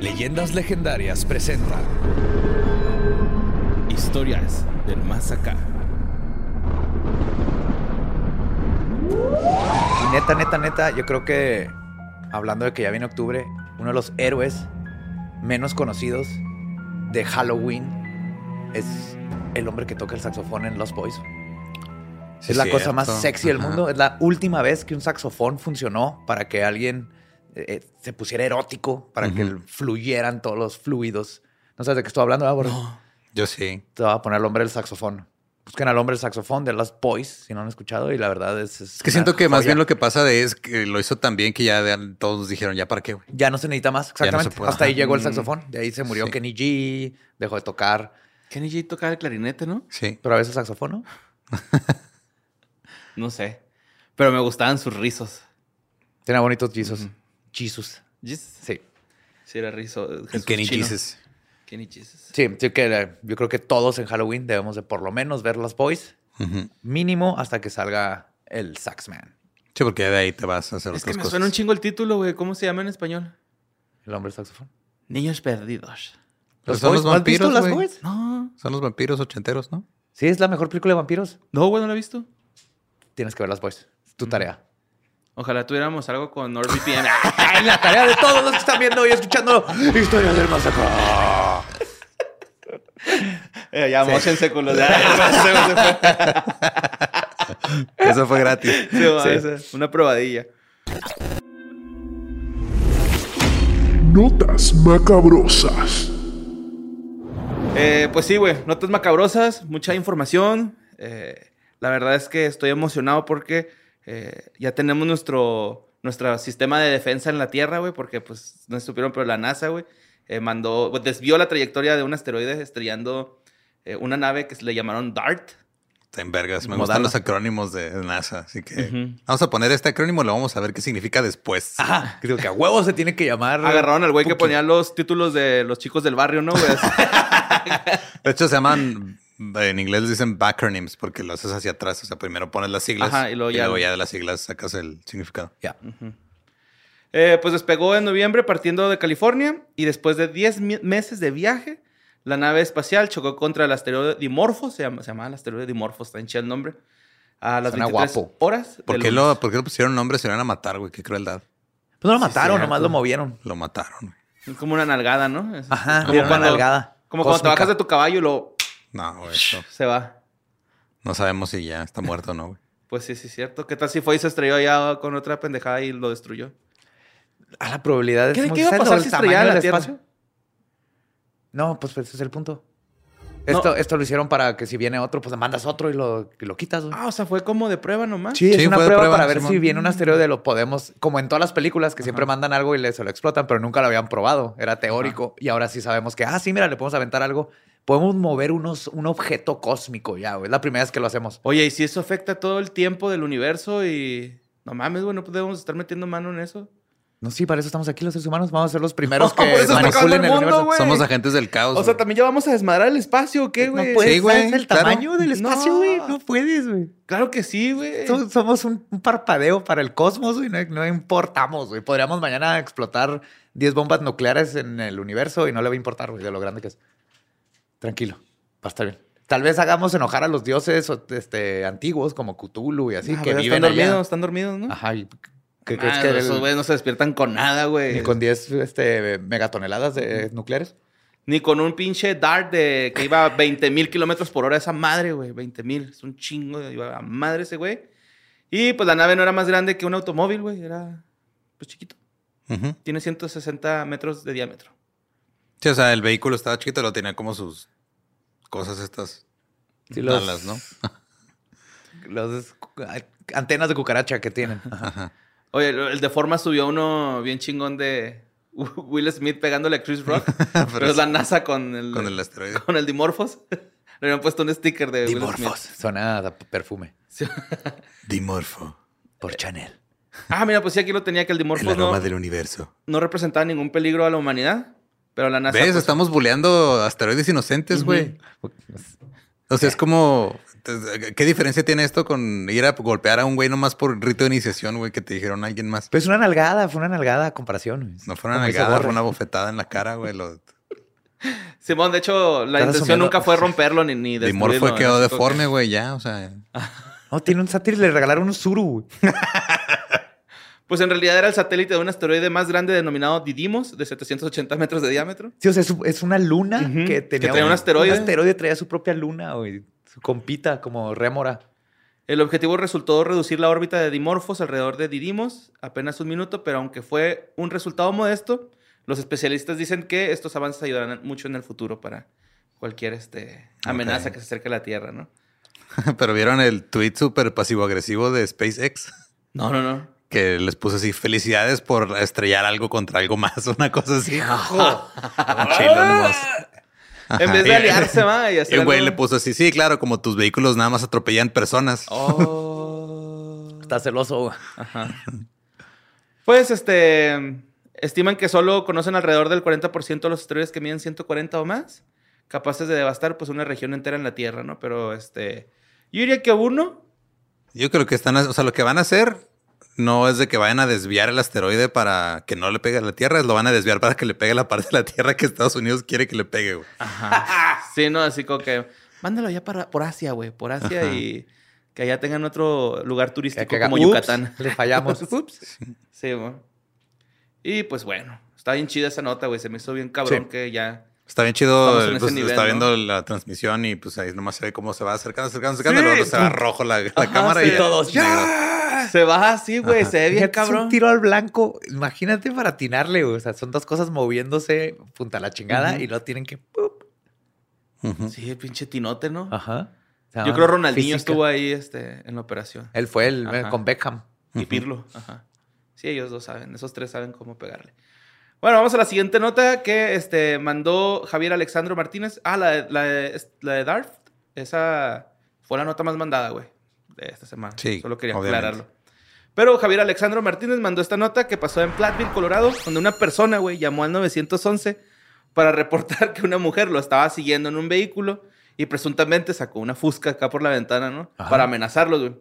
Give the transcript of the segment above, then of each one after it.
Leyendas legendarias presenta Historias del más acá. Y neta, neta, neta, yo creo que hablando de que ya viene octubre, uno de los héroes menos conocidos de Halloween es el hombre que toca el saxofón en Los Boys. Sí, es la cosa más sexy del Ajá. mundo. Es la última vez que un saxofón funcionó para que alguien eh, eh, se pusiera erótico, para que Ujú. fluyeran todos los fluidos. No sabes de qué estoy hablando, ¿verdad, Borre? Yo sí. Te voy a poner al hombre del saxofón. Busquen al hombre del saxofón de Los Boys, si no han escuchado, y la verdad es. Es que siento que más bien lo que pasa de es que lo hizo tan bien que ya de- todos dijeron, ¿ya para qué, güey? Ya no se necesita más, no exactamente. Hasta ahí llegó el saxofón. De ahí se murió Sí. Kenny G, dejó de tocar. Kenny G tocaba el clarinete, ¿no? Sí. Pero a veces saxofón, ¿no? No sé. Pero me gustaban sus rizos. Tenía bonitos Jesus. Jesus. Jesus. Sí. Sí, era rizo. El Jesús Kenny chino. Jesus. Kenny Jesus. Sí, sí que eh, yo creo que todos en Halloween debemos de por lo menos ver Los Boys. Mínimo hasta que salga el Saxman. Sí, porque de ahí te vas a hacer Es que me cosas. suena un chingo el título, güey. ¿Cómo se llama en español? El hombre del saxofón. Niños perdidos. Pero son los ¿No has visto vampiros, Los güey. Boys? No. Son los vampiros ochenteros, ¿no? Sí, es la mejor película de vampiros. No, güey, no lo he visto. Tienes que ver Los Boys. Es tu tarea. Ojalá tuviéramos algo con NordVPN. Ay, la tarea de todos los que están viendo y escuchando Historia del Masacre. eh, ya, con los... Eso fue gratis. Sí, va, esa, Una probadilla. Notas macabrosas. Eh, pues sí, güey. Notas macabrosas, mucha información. Eh, la verdad es que estoy emocionado porque eh, ya tenemos nuestro, nuestro sistema de defensa en la Tierra, güey, porque pues no estuvieron, pero la NASA, güey, eh, mandó, pues, desvió la trayectoria de un asteroide estrellando eh, una nave que se le llamaron DART. Está en vergas. Me gustan los acrónimos de NASA. Así que vamos a poner este acrónimo y lo vamos a ver qué significa después. Ajá. Creo que a huevo se tiene que llamar. Agarraron al güey que ponía los títulos de los chicos del barrio, ¿no, güey? De hecho, se llaman, en inglés les dicen backronyms porque lo haces hacia atrás. O sea, primero pones las siglas Ajá, y luego ya- ya de las siglas sacas el significado. Ya. Eh, pues despegó en noviembre partiendo de California y después de 10 mi- meses de viaje, la nave espacial chocó contra el asteroide Dimorphos, se llama, se llama el asteroide Dimorphos, está en el nombre, a las Suena 23 guapo. horas. ¿Por qué, lo, ¿Por qué lo pusieron nombre? Se lo iban a matar, güey. Qué crueldad. Pues no lo Sí, mataron, nomás lo movieron. Lo mataron, güey. Es como una nalgada, ¿no? Es- Ajá, como una cuando, nalgada Como cuando te cósmica. bajas de tu caballo y lo No, güey. eso- se va. No sabemos si ya está muerto o no, güey. Pues sí, sí, es cierto. ¿Qué tal si fue y se estrelló allá con otra pendejada y lo destruyó? A la probabilidad ¿Qué- es qué iba a ¿sabes pasar si estrellara la Tierra? espacio? No, pues ese es el punto. Esto, No. esto lo hicieron para que si viene otro, pues le mandas otro y lo, y lo quitas. güey. Ah, o sea, fue como de prueba nomás. Sí, Sí, es una fue de prueba, prueba, para ver Simón. si viene un asteroide, lo podemos, como en todas las películas que siempre mandan algo y le, se lo explotan, pero nunca lo habían probado, era teórico y ahora sí sabemos que, ah, sí, mira, le podemos aventar algo, podemos mover unos, un objeto cósmico ya, güey. es la primera vez que lo hacemos. Oye, ¿y si eso afecta todo el tiempo del universo y... No mames, güey, no podemos estar metiendo mano en eso. No, sí, para eso estamos aquí los seres humanos. Vamos a ser los primeros No, que manipulen el el mundo, universo. güey. Somos agentes del caos. O sea, también ya vamos a desmadrar el espacio, ¿o qué, güey? No puedes, Sí, güey, ¿sabes el claro. tamaño del espacio, No. güey. No puedes, güey. Claro que sí, güey. So- Somos un, un parpadeo para el cosmos, güey. No, no importamos, güey. Podríamos mañana explotar 10 bombas nucleares en el universo y no le va a importar, güey, de lo grande que es. Tranquilo, va a estar bien. Tal vez hagamos enojar a los dioses este, antiguos como Cthulhu y así, Ah, que viven están dormidos, allá. están dormidos, ¿no? Ajá, y ¿qué Ah, crees que esos güeyes no se despiertan con nada, güey. ni con 10 este, megatoneladas de nucleares? Ni con un pinche dart de que iba a 20 mil kilómetros por hora esa madre, güey. 20 mil. Es un chingo. Iba a madre ese güey. Y pues la nave no era más grande que un automóvil, güey. Era pues chiquito. Ujú. Tiene 160 metros de diámetro. Sí, o sea, el vehículo estaba chiquito, lo tenía como sus cosas estas. Sí, los- alas, ¿no? Los antenas de cucaracha que tienen. Ajá. Oye, el el de forma subió uno bien chingón de Will Smith pegándole a Chris Rock. pero, es la NASA con el, Con el asteroide. con el Dimorphos. Le habían puesto un sticker de Will Dimorphos. Smith. Suena a perfume. Dimorfo. Por Chanel. Ah, mira, pues sí, aquí lo tenía que el El Dimorphos aroma no, del universo. no representaba ningún peligro a la humanidad. Pero la NASA. ¿Ves? pues, Estamos buleando asteroides inocentes, güey. O sea, es como... ¿Qué diferencia tiene esto con ir a golpear a un güey nomás por rito de iniciación, güey, que te dijeron a alguien más? Pues una nalgada, fue una nalgada a comparación. güey. No fue una Como nalgada, fue una bofetada en la cara, güey. Lo... Simón, de hecho, la intención asumiendo- nunca fue romperlo ni, ni Dimorfo destruirlo. quedó Así como que- deforme, güey, ya, o sea... No, tiene un sátiro y le regalaron un suru. güey. Pues en realidad era el satélite de un asteroide más grande denominado Didymos, de 780 metros de diámetro. Sí, o sea, es, una luna que tenía traía un asteroide. Un asteroide traía su propia luna. Su compita como rémora. El objetivo resultó reducir la órbita de Dimorphos alrededor de Didymos, apenas un minuto, pero aunque fue un resultado modesto, los especialistas dicen que estos avances ayudarán mucho en el futuro para cualquier este, amenaza que se acerque a la Tierra, ¿no? Pero vieron el tweet súper pasivo-agresivo de SpaceX No, no, no. Que les puso así, felicidades por estrellar algo contra algo más, una cosa así. Chilo nomás. En vez de aliarse, va, y hacer el güey algo- le puso así, sí, claro, como tus vehículos nada más atropellan personas. Oh. Está celoso. güey. Ajá. Pues, este, estiman que solo conocen alrededor del 40% de los asteroides que miden 140 o más, capaces de devastar, pues, una región entera en la Tierra, ¿no? Pero, este, yo diría que uno, Yo creo que están, o sea, lo que van a hacer no es de que vayan a desviar el asteroide para que no le pegue a la Tierra, es lo van a desviar para que le pegue la parte de la Tierra que Estados Unidos quiere que le pegue, güey. sí, ¿no? Así como que, mándalo ya para, por Asia, güey, por Asia Ajá. y que allá tengan otro lugar turístico que haga, como "Ups", Yucatán. Le fallamos. Ups. Sí, güey. Y, pues, bueno, está bien chida esa nota, güey, se me hizo bien cabrón Sí. que ya... Está bien chido, pues, nivel, está ¿no? viendo la transmisión y pues ahí nomás se ve cómo se va acercando, acercando, acercando, Sí. y luego se va rojo la, la Ajá, cámara sí. y todos ¡Ya! Se va así, güey, se ve bien Fíjate, es cabrón. un tiro al blanco. Imagínate para atinarle, güey. O sea, son dos cosas moviéndose punta a la chingada y lo tienen que. ¡pup! Sí, pinche tinote, ¿no? Ajá. O sea, Yo creo Ronaldinho física. estuvo ahí este, en la operación. Él fue el Ajá. con Beckham. Y Pirlo. Ajá. Sí, ellos dos saben. Esos tres saben cómo pegarle. Bueno, vamos a la siguiente nota que este, mandó Javier Alexandro Martínez. Ah, la, de- la, de- la de Darth. Esa fue la nota más mandada, güey, de esta semana. Sí, Solo quería obviamente. aclararlo. Pero Javier Alexandro Martínez mandó esta nota que pasó en Platteville, Colorado, donde una persona, güey, llamó al 911 para reportar que una mujer lo estaba siguiendo en un vehículo y presuntamente sacó una fusca acá por la ventana, ¿no? Ajá. Para amenazarlos, güey.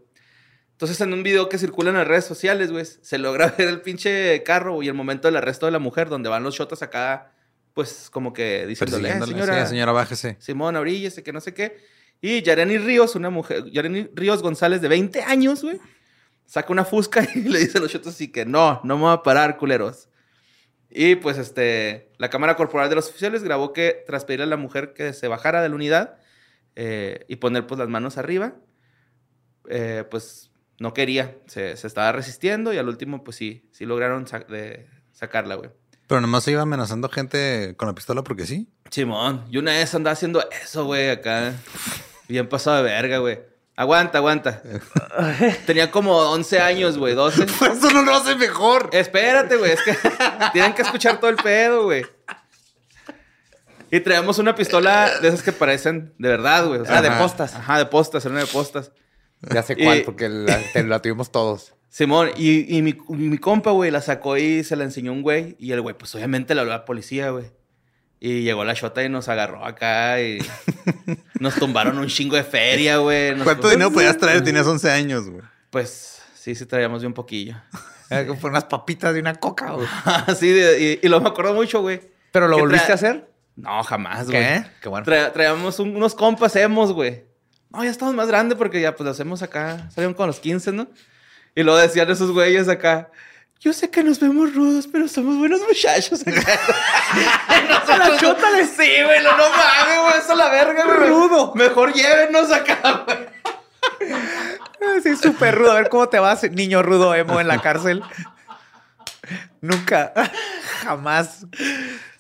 Entonces, en un video que circula en las redes sociales, güey, se logra ver el pinche carro y el momento del arresto de la mujer, donde van los shotas acá, pues como que diciéndole, "Eh, señora, Sí, señora, bájese. Simón, oríllese, que no sé qué. Y Yareni Ríos, una mujer, Yareni Ríos González de 20 años, güey, saca una fusca y le dice a los shotos así que no, no me voy a parar, culeros. Y pues este, la cámara corporal de los oficiales grabó que tras pedirle a la mujer que se bajara de la unidad eh, y poner pues las manos arriba, eh, pues no quería, se, se estaba resistiendo y al último pues sí, sí lograron sa- de- sacarla, güey. Pero nomás se iba amenazando gente con la pistola porque sí. Simón, y una vez andaba haciendo eso, güey, acá. Bien pasado de verga, güey. Aguanta, aguanta. Tenía como 11 años, güey, 12. Eso no lo hace mejor. Espérate, güey, es que tienen que escuchar todo el pedo, güey. Y traemos una pistola de esas que parecen de verdad, güey. o sea, Ah, de postas. Ajá, de postas, era una de postas. Ya sé cuál, Y- porque la, te- la tuvimos todos. Simón, y, y mi, mi compa, güey, la sacó y se la enseñó un güey. Y el güey, pues obviamente le habló a la policía, güey. Y llegó la shota y nos agarró acá y nos tumbaron un chingo de feria, güey. Nos- ¿Cuánto dinero podías traer? Tenías 11 años, güey. Pues sí, sí traíamos bien poquillo. Eh, Fue unas papitas de una coca, güey. sí, de- y, y lo me acuerdo mucho, güey. ¿Pero lo ¿Qué volviste a hacer? No, jamás, güey. ¿Qué? Qué bueno. Tra- traíamos un- unos compas hemos, güey. No, ya estamos más grandes porque ya pues lo hacemos acá. Salieron con los 15, ¿no? Y luego decían esos güeyes acá. Yo sé que nos vemos rudos, pero somos buenos muchachos. acá". Nosotros, chútale. Sí, güey. No, mames, güey. Eso es la verga, güey. Rudo. Mejor llévenos acá, güey. Sí, súper rudo. A ver cómo te vas, niño rudo emo en la cárcel. Nunca, jamás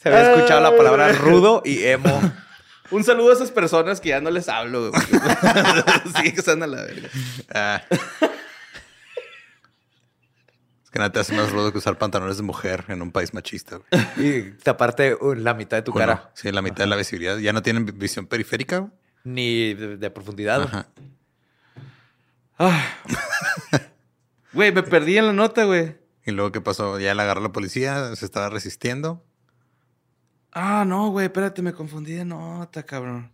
se había escuchado la palabra rudo y emo. Un saludo a esas personas que ya no les hablo, güey. sí, que están a la verga. Ah. Que nada te hace más rudo que usar pantalones de mujer en un país machista, güey. Y taparte uh, la mitad de tu Bueno, cara. Sí, la mitad de la visibilidad. Ya no tienen vi- visión periférica, güey. Ni de, de profundidad. Ajá. Ah. Güey, me perdí en la nota, güey. Y luego, ¿qué pasó? Ya la agarró la policía, se estaba resistiendo. Ah, no, güey, espérate, me confundí de nota, cabrón.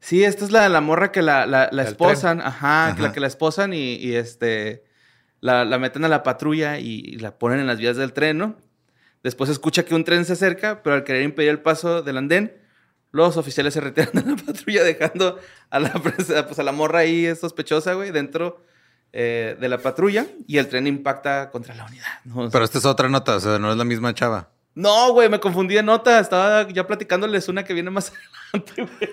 Sí, esta es la, la morra que la, la, esposan, ajá, la que la esposan y, y, este la, la meten a la patrulla y, y la ponen en las vías del tren, ¿no? Después escucha que un tren se acerca, pero al querer impedir el paso del andén, los oficiales se retiran de la patrulla dejando a la, pues, a la morra ahí sospechosa, güey, dentro eh, de la patrulla y el tren impacta contra la unidad. Pero esta es otra nota, o sea, no es la misma chava. no, güey, me confundí de nota. Estaba ya platicándoles una que viene más adelante, güey.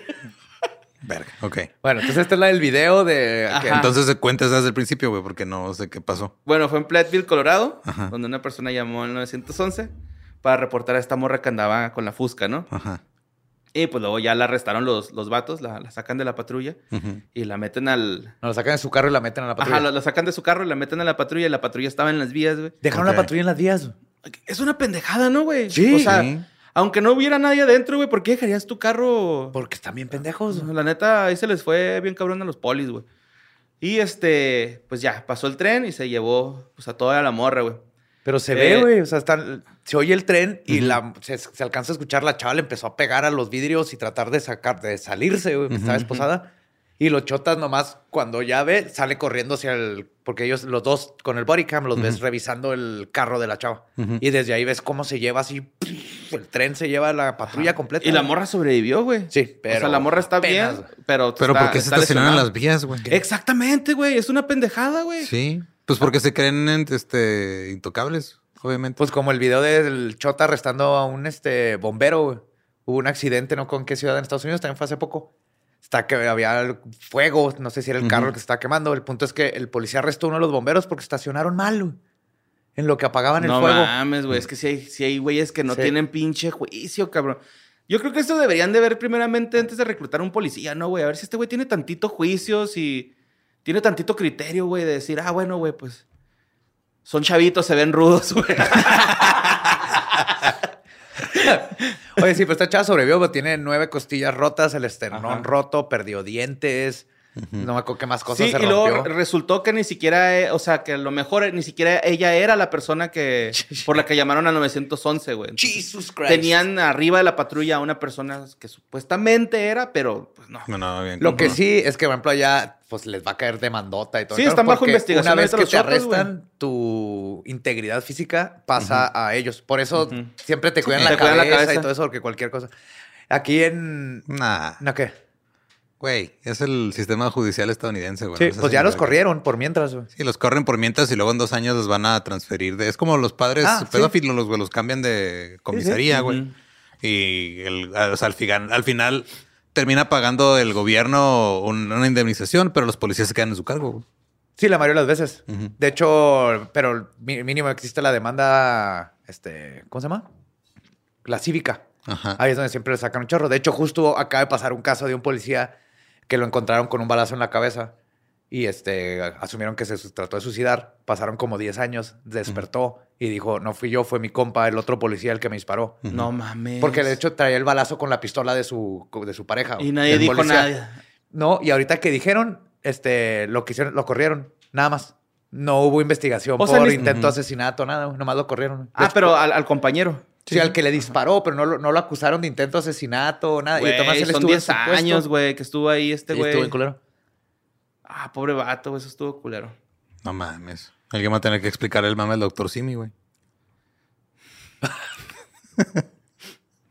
Verga. Ok. Bueno, entonces esta es la del video de... Ajá. Entonces se cuentas desde el principio, güey, porque no sé qué pasó. Bueno, fue en Platteville, Colorado, Ajá. donde una persona llamó en 911 para reportar a esta morra que andaba con la fusca, ¿no? Ajá. Y pues luego ya la arrestaron los, los vatos, la, la sacan de la patrulla y la meten al... No, la sacan de su carro y la meten a la patrulla. Ajá, la, la sacan de su carro y la meten a la patrulla y la patrulla estaba en las vías, güey. Dejaron la patrulla en las vías. Es una pendejada, ¿no, güey? Sí. O sea, Sí. Aunque no hubiera nadie adentro, güey, ¿por qué dejarías tu carro? Porque están bien pendejos. La neta, ahí se les fue bien cabrón a los polis, güey. Y este, pues ya, pasó el tren y se llevó pues, a toda la morra, güey. Pero se Eh, ve, güey. O sea, están, se oye el tren y la, se, se alcanza a escuchar la chava, le empezó a pegar a los vidrios y tratar de sacar, de salirse, güey, que estaba Ujú. esposada. Y los chotas nomás, cuando ya ve, sale corriendo hacia el... Porque ellos, los dos, con el body cam, los ves revisando el carro de la chava. Y desde ahí ves cómo se lleva así... El tren se lleva la patrulla completa. Y la morra sobrevivió, güey. Sí, pero O sea, la morra está apenas, bien, pero. Pero está- ¿por qué se estacionaron en las vías, güey? Exactamente, güey. Es una pendejada, güey. Sí. Pues porque se creen este, intocables, obviamente. Pues como el video del chota arrestando a un este, bombero, güey. Hubo un accidente, ¿no? ¿Con qué ciudad en Estados Unidos? También fue hace poco. Está que había fuego, no sé si era el carro el que se estaba quemando. El punto es que el policía arrestó a uno de los bomberos porque estacionaron mal, güey. En lo que apagaban no el fuego. mames, güey. Es que si hay, sí hay güeyes que no Sí. tienen pinche juicio, cabrón. Yo creo que esto deberían de ver primeramente antes de reclutar a un policía, ¿no, güey? A ver si este güey tiene tantito juicio, si tiene tantito criterio, güey, de decir, ah, bueno, güey, pues. Son chavitos, se ven rudos, güey. Oye, sí, pero esta chava sobrevivió, pero tiene nueve costillas rotas, el esternón Ajá. roto, perdió dientes. No me acuerdo qué más cosas Sí, se y luego resultó que ni siquiera, eh, o sea, que a lo mejor eh, ni siquiera ella era la persona que por la que llamaron a 911, güey. Entonces, Jesus Christ. Tenían arriba de la patrulla a una persona que supuestamente era, pero pues no. No, no, bien. Lo que sí es que, por ejemplo, allá pues les va a caer demandota y todo. Sí, están bajo investigación Una vez que los te güey. arrestan, tu integridad física pasa a ellos. Por eso siempre te cuidan, Sí, la, te cuidan la cabeza cabeza. y todo eso, porque cualquier cosa. Aquí en... Nah, ¿No qué? Güey, es el sistema judicial estadounidense, güey. Sí, No pues ya los corrieron por mientras, güey. Sí, los corren por mientras y luego en dos años los van a transferir. De, es como los padres Ah, sí. pedófilos, los, güey, los cambian de comisaría, güey. Y el, o sea, al, final, al final termina pagando el gobierno un- una indemnización, pero los policías se quedan en su cargo, güey. Sí, la mayoría de las veces. De hecho, pero mínimo existe la demanda, este, ¿cómo se llama? La cívica. Ajá. Ahí es donde siempre le sacan un chorro. De hecho, justo acaba de pasar un caso de un policía que lo encontraron con un balazo en la cabeza y este, asumieron que se trató de suicidar. Pasaron como 10 años, despertó y dijo, no fui yo, fue mi compa, el otro policía el que me disparó. No mames. Porque de hecho traía el balazo con la pistola de su, de su pareja. Y nadie dijo policía. nada. No, y ahorita que dijeron, este, lo que hicieron, lo corrieron, nada más. No hubo investigación O sea, por ni- intento de asesinato, nada. Nomás lo corrieron. Ah, pero al, al compañero. Sí, al que le disparó, pero no, lo- no lo acusaron de intento de asesinato o nada. y Güey, Tomás él son estuvo en 10 su puesto. años, güey, que estuvo ahí este Sí, güey. estuvo bien culero. Ah, pobre vato, güey, eso estuvo culero. No mames. Alguien va a tener que explicar el mame al doctor Simi, güey.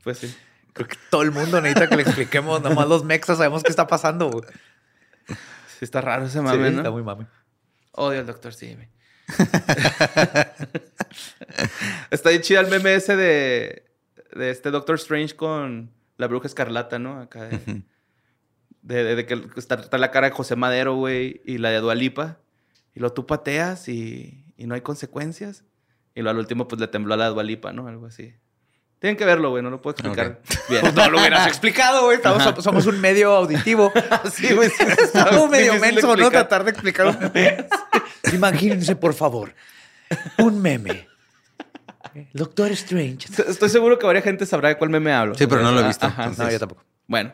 Pues sí. Creo que todo el mundo necesita que le expliquemos. Nomás los mexas sabemos qué está pasando. güey. Sí, está raro ese Sí, mame, ¿no? Está muy mame. Odio al doctor Simi. Está bien chida el meme ese de, de este Doctor Strange con la bruja escarlata, ¿no? Acá de, de, de- de que está, está la cara de José Madero, güey, y la de Dualipa. Y lo tú pateas y, y no hay consecuencias. Y lo al último, pues le tembló a la Dualipa, ¿no? Algo así. Tienen que verlo, güey, no lo puedo explicar bien. Pues no lo hubieras explicado, güey. Estamos- somos un medio auditivo. Sí, güey, sí, está Algo medio menso, ¿no? Tratar de explicar un meme. Imagínense, por favor, un meme. Doctor Strange. Estoy seguro que varias gente sabrá de cuál meme hablo. Sí, pero no lo he visto, Ajá, entonces. No, yo tampoco. Bueno.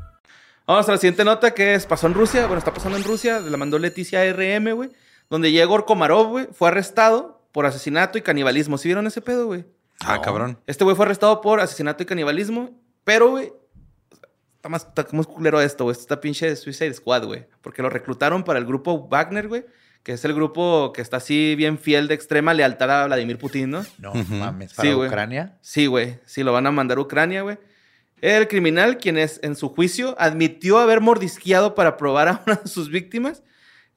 Vamos a la siguiente nota que es, pasó en Rusia. Bueno, está pasando en Rusia. La mandó Leticia RM, güey. Donde Yegor Komarov, güey, fue arrestado por asesinato y canibalismo. ¿Sí vieron ese pedo, güey? Ah, cabrón. Este güey fue arrestado por asesinato y canibalismo. Pero, güey, está más, está más culero esto, güey. Esto está pinche de Suicide Squad, güey. Porque lo reclutaron para el grupo Wagner, güey. Que es el grupo que está así bien fiel de extrema lealtad a Vladimir Putin, ¿no? No mames. ¿Para Sí, güey. Ucrania? Sí, güey. Sí, lo van a mandar a Ucrania, güey. El criminal, quien es en su juicio, admitió haber mordisqueado para probar a una de sus víctimas.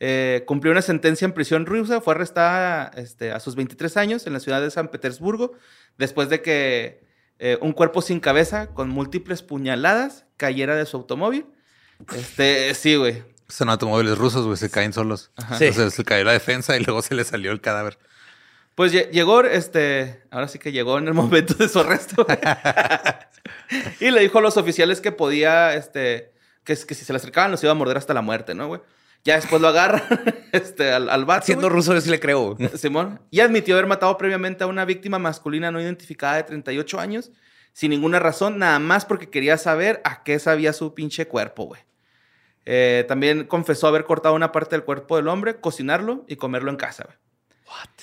Eh, cumplió una sentencia en prisión rusa. Fue arrestada este, a sus 23 años en la ciudad de San Petersburgo. Después de que eh, un cuerpo sin cabeza con múltiples puñaladas cayera de su automóvil. Este, sí, güey. Son automóviles rusos, güey, se caen solos. Sí. Entonces se cayó la defensa y luego se le salió el cadáver. Pues lle- llegó, este, ahora sí que llegó en el momento de su arresto. y le dijo a los oficiales que podía, este, que, que si se le acercaban los iba a morder hasta la muerte, ¿no, güey? Ya después lo agarran, este, al, al vato, Siendo güey. ruso, yo sí le creo. Simón. Y admitió haber matado previamente a una víctima masculina no identificada de 38 años, sin ninguna razón, nada más porque quería saber a qué sabía su pinche cuerpo, güey. Eh, también confesó haber cortado una parte del cuerpo del hombre, cocinarlo y comerlo en casa, güey.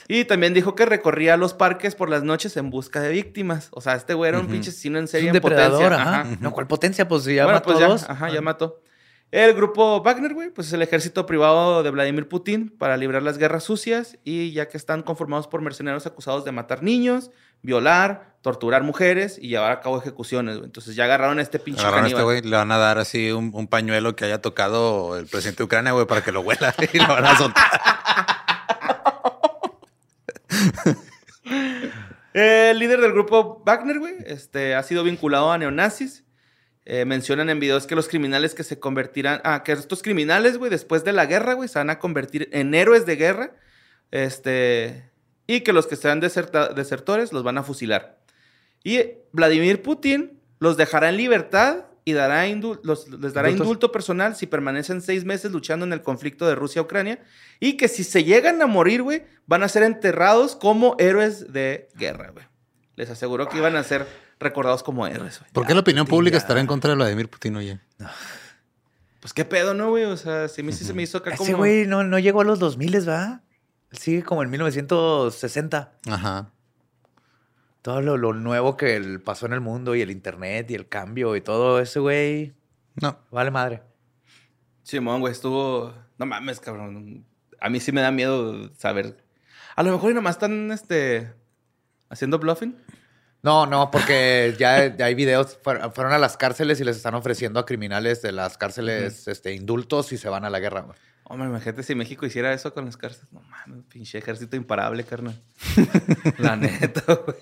Y también dijo que recorría los parques por las noches en busca de víctimas. O sea, este güey era un pinche asesino en Es serie un en potencia. No, ¿cuál potencia? Pues si ya bueno, mató pues a ya, dos. ajá, ya mató. El grupo Wagner, güey, pues es el ejército privado de Vladimir Putin para librar las guerras sucias y ya que están conformados por mercenarios acusados de matar niños, violar, torturar mujeres y llevar a cabo ejecuciones, güey. Entonces ya agarraron a este pinche Agarraron a este caníbal. güey, le van a dar así un, un pañuelo que haya tocado el presidente de Ucrania, güey, para que lo huela y lo van a soltar. El líder del grupo Wagner, güey, este, ha sido vinculado a neonazis. Eh, mencionan en videos que los criminales que se convertirán... Ah, que estos criminales, güey, después de la guerra, güey, se van a convertir en héroes de guerra. Este... Y que los que sean desertores los van a fusilar. Y Vladimir Putin los dejará en libertad y dará indul- los- les dará Indultos. indulto personal si permanecen seis meses luchando en el conflicto de Rusia-Ucrania. Y que si se llegan a morir, güey, van a ser enterrados como héroes de guerra, güey. Les aseguró que iban a ser recordados como héroes, güey. ¿Por qué la opinión pública estará en contra de Vladimir Putin, oye? Pues qué pedo, ¿no, güey? O sea, sí, me- sí se me hizo acá como... Ese güey no, no llegó a los 2000, ¿verdad? Él sigue como en 1960. Ajá. Todo lo, lo nuevo que el- pasó en el mundo y el internet y el cambio y todo ese güey. No. Vale madre. Simón, güey, estuvo... No mames, cabrón. A mí sí me da miedo saber... A lo mejor y nomás están, este... Haciendo bluffing. No, no, porque ya, ya hay videos. fuer- Fueron a las cárceles y les están ofreciendo a criminales de las cárceles este, indultos y se van a la guerra. güey. Hombre, imagínate si México hiciera eso con las cárceles. No mames, pinche ejército imparable, carnal. La neta, güey.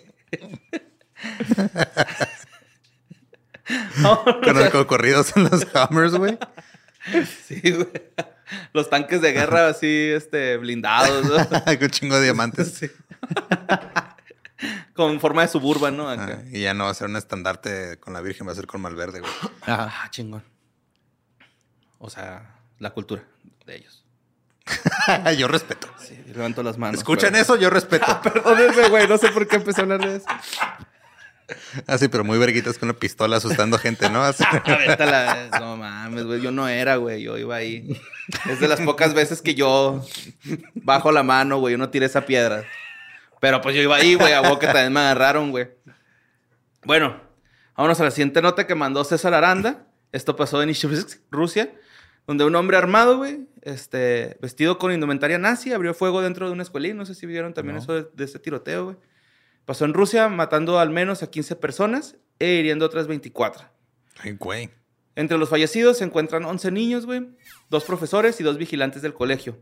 Con los corridos en los Hammers, güey. Sí, güey. Los tanques de guerra así, este, blindados, ¿no? Con un chingo de diamantes. Con forma de suburban, ¿no? Acá. Ah, y ya no va a ser un estandarte con la Virgen, va a ser con Malverde, güey. Ah, chingón. O sea, la cultura de ellos. yo respeto. Sí, levanto las manos. ¿Escuchan pero- eso? Yo respeto. Perdónenme, güey. No sé por qué empecé a hablar de eso. Ah, sí, pero muy verguitas con una pistola asustando gente, ¿no? Así. No mames, güey. Yo no era, güey. Yo iba ahí. Es de las pocas veces que yo bajo la mano, güey. Yo no tiré esa piedra. Pero pues yo iba ahí, güey. A vos que también me agarraron, güey. Bueno, vámonos a la siguiente nota que mandó César Aranda. Esto pasó en Ishevsk, Rusia, donde un hombre armado, güey, este, vestido con indumentaria nazi, abrió fuego dentro de una escuelín. No sé si vieron también eso de, de ese tiroteo, güey. Pasó en Rusia, matando al menos a 15 personas e hiriendo otras 24. Ay, güey. Entre los fallecidos se encuentran 11 niños, güey, dos profesores y dos vigilantes del colegio.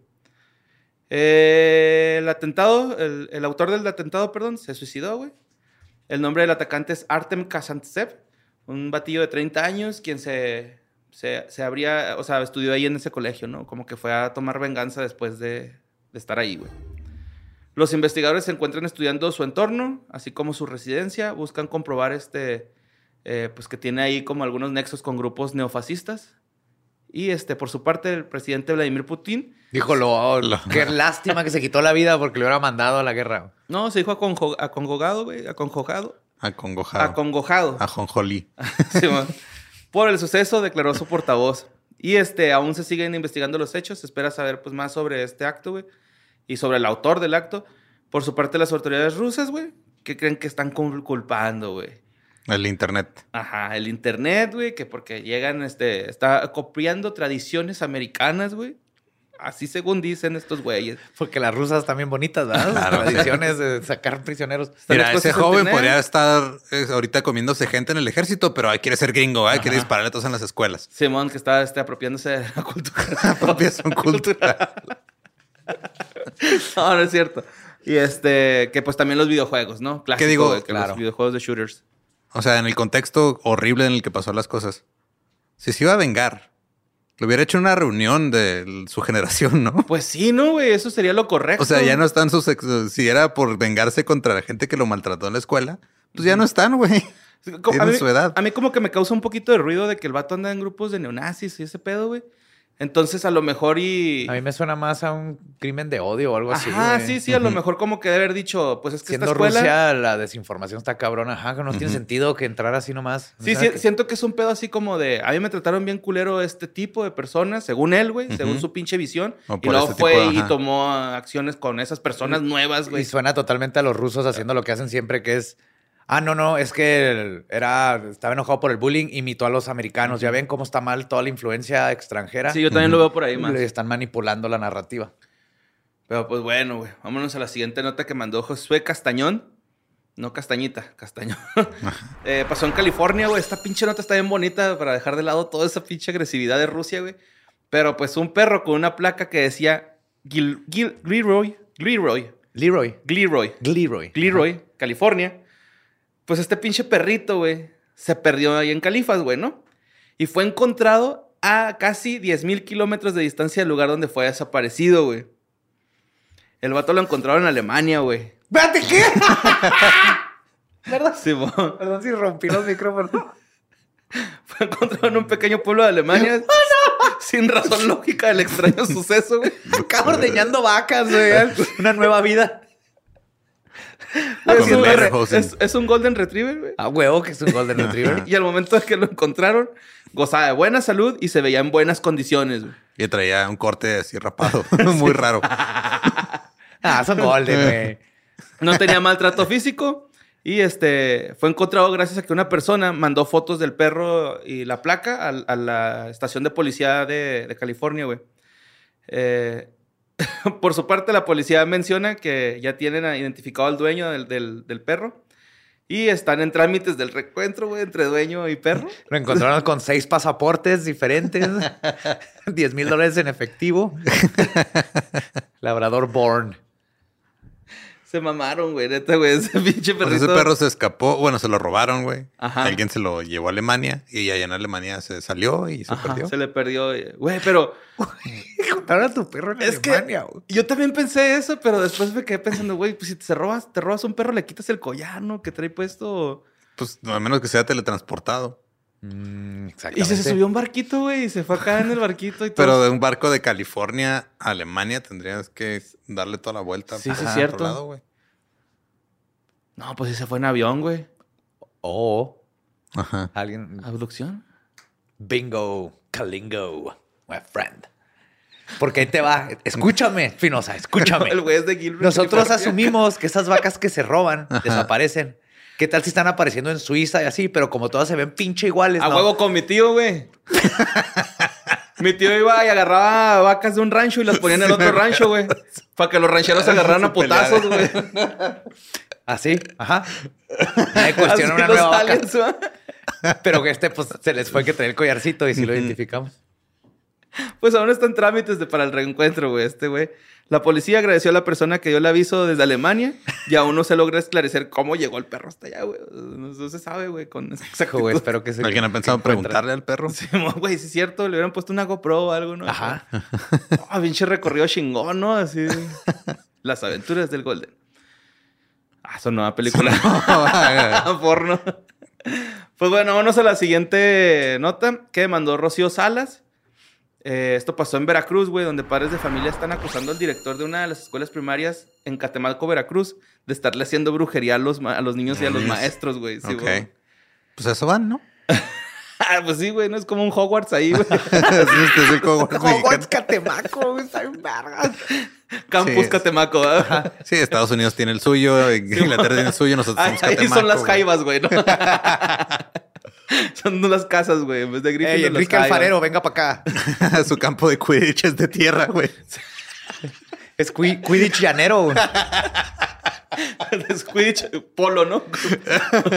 Eh, el atentado, el, el autor del atentado, perdón, se suicidó, güey. El nombre del atacante es Artem Kazantsev, un batillo de 30 años, quien se, se, se habría, o sea, estudió ahí en ese colegio, ¿no? Como que fue a tomar venganza después de, de estar ahí, güey. Los investigadores se encuentran estudiando su entorno, así como su residencia, buscan comprobar este, eh, pues que tiene ahí como algunos nexos con grupos neofascistas. Y este, por su parte, el presidente Vladimir Putin, Dijo, lo, qué lástima que se quitó la vida porque le hubiera mandado a la guerra. no, se dijo aconjo- acongojado, güey, acongojado, Acongojado. acongojado. Ajonjolí. Sí. Por el suceso declaró su portavoz. Y este, aún se siguen investigando los hechos. Se espera saber pues, más sobre este acto, güey. Y sobre el autor del acto. Por su parte, las autoridades rusas, güey, que creen que están cul- culpando, güey. El internet. Ajá, el internet, güey, que porque llegan, este, está copiando tradiciones americanas, güey. Así según dicen estos güeyes. Porque las rusas también bonitas, ¿verdad? Claro. Tradiciones de sacar prisioneros. Mira, ese joven podría estar eh, ahorita comiéndose gente en el ejército, pero ahí quiere ser gringo, ¿eh? quiere dispararle a todos en las escuelas. Simón, que está este, apropiándose de la cultura. Apropiación cultural. no, no es cierto. Y este, que pues también los videojuegos, ¿no? Clásico, digo? güey, que Claro. Los videojuegos de shooters. O sea, en el contexto horrible en el que pasó las cosas. Si se iba a vengar, lo hubiera hecho en una reunión de su generación, ¿no? Pues sí, ¿no, güey? Eso sería lo correcto. O sea, ya no están sus... ex- Si era por vengarse contra la gente que lo maltrató en la escuela, pues ya no están, güey. Tienen su edad. a mí como que me causa un poquito de ruido de que el vato anda en grupos de neonazis y ese pedo, güey. Entonces, a lo mejor y... A mí me suena más a un crimen de odio o algo así. Ajá, güey. sí, sí, a lo mejor como que de haber dicho, pues es que Siendo esta escuela... Rusia, la desinformación está cabrona. Ajá, que no tiene sentido que entrar así nomás. Sí, sí, que- siento que es un pedo así como de... A mí me trataron bien culero este tipo de personas, según él, güey, según su pinche visión. O Y luego este fue tipo, y tomó acciones con esas personas nuevas, Y güey. suena totalmente a los rusos haciendo lo que hacen siempre, que es. Ah, no, no, es que el- era, estaba enojado por el bullying, imitó a los americanos. Ya ven cómo está mal toda la influencia extranjera. Sí, yo también lo veo por ahí más. Le están manipulando la narrativa. Pero pues bueno, güey. Vámonos a la siguiente nota que mandó Josué Castañón. No Castañita, Castañón. Eh, pasó en California, güey. Esta pinche nota está bien bonita para dejar de lado toda esa pinche agresividad de Rusia, güey. Pero pues un perro con una placa que decía Gil, Gil, Gilroy, Gilroy, Leroy. Gilroy, Leroy. Gilroy, California. Pues este pinche perrito, güey, se perdió ahí en Califas, güey, ¿no? Y fue encontrado a casi 10.000 kilómetros de distancia del lugar donde fue desaparecido, güey. El vato lo encontraron en Alemania, güey. Espérate, ¿qué? ¿Verdad? Sí. Perdón si rompí los micrófonos. Fue encontrado en un pequeño pueblo de Alemania. Sin razón lógica del extraño suceso, güey. Acabo ordeñando vacas, güey. Una nueva vida. Es un, es- es un Golden Retriever, güey. Ah, huevo, que es un Golden Retriever. Y al momento de que lo encontraron, gozaba de buena salud y se veía en buenas condiciones, güey. Y traía un corte así rapado. Muy raro. Ah, son Golden, güey. No tenía maltrato físico y este fue encontrado gracias a que una persona mandó fotos del perro y la placa al- a, la estación de policía de, de California, güey. Eh, por su parte, la policía menciona que ya tienen identificado al dueño del, del- del perro y están en trámites del reencuentro, güey, entre dueño y perro. Lo encontraron con seis pasaportes diferentes, 10 mil dólares en efectivo. Labrador Born. Se mamaron, güey. Neta, güey. Ese pinche Pues perrito. ese perro se escapó, bueno, se lo robaron, güey. Ajá. Alguien se lo llevó a Alemania y allá en Alemania se salió y se Ajá, perdió. se le perdió. eh. Güey, pero Contaron a tu perro en es que Alemania, güey. yo también pensé eso, pero después me quedé pensando, güey, pues si te robas, te robas un perro, le quitas el collar, ¿no? Que trae puesto. Pues no, a menos que sea teletransportado. Mm, Y se subió a un barquito, güey, y se fue acá en el barquito y todo. Pero de un barco de California a Alemania tendrías que darle toda la vuelta. Sí, sí, cierto. otro lado, güey. No, pues sí se fue en avión, güey. O Ajá. alguien. ¿Abducción? Bingo, Kalingo, my friend. Porque ahí te va. Escúchame, Finosa, escúchame. El güey es de Gilbert. Nosotros asumimos que esas vacas que se roban desaparecen. ¿Qué tal si están apareciendo en Suiza y así? Pero como todas se ven pinche iguales, A ¿no? huevo con mi tío, güey. mi tío iba y agarraba vacas de un rancho y las ponía en el otro rancho, güey. Para que los rancheros se agarraran a putazos, güey. Así, ajá. Nadie cuestiona una nueva vaca. aliens. Pero que este, pues, se les fue que traer el collarcito y sí lo identificamos. Pues aún está en trámites de, para el reencuentro, güey, este güey. La policía agradeció a la persona que dio el aviso desde Alemania y aún no se logra esclarecer cómo llegó el perro hasta allá, güey. No, no se sabe, güey, con exactitud. güey, espero que se. ¿Alguien ha pensado preguntarle al perro? Sí, güey, sí es cierto, le hubieran puesto una GoPro o algo, ¿no? Ajá. Ah, pinche recorrido chingón, ¿no? Así. Las aventuras del Golden. Ah, son nueva película. Porno. Pues bueno, vámonos a la siguiente nota que mandó Rocío Salas. Eh, esto pasó en Veracruz, güey, donde padres de familia están acusando al director de una de las escuelas primarias en Catemalco, Veracruz, de estarle haciendo brujería a los, ma- a los niños y a los maestros, güey. Sí, ok. güey. Pues eso van, ¿no? Ah, pues sí, güey, no es como un Hogwarts ahí, güey. Este es el Hogwarts Hogwarts. Catemaco, güey, está bien verga. Campus Sí. Catemaco, ¿verdad? Sí, Estados Unidos tiene el suyo, Inglaterra tiene el suyo, nosotros Ahí, somos ahí Catemaco, son las güey. jaivas, güey, ¿no? son las casas, güey. En vez de Gryffindor, Ey, Enrique. Alfarero, venga para acá. Su campo de Quidditch es de tierra, güey. Es Qui- Quidditch llanero, güey. Es Quidditch, polo, ¿no?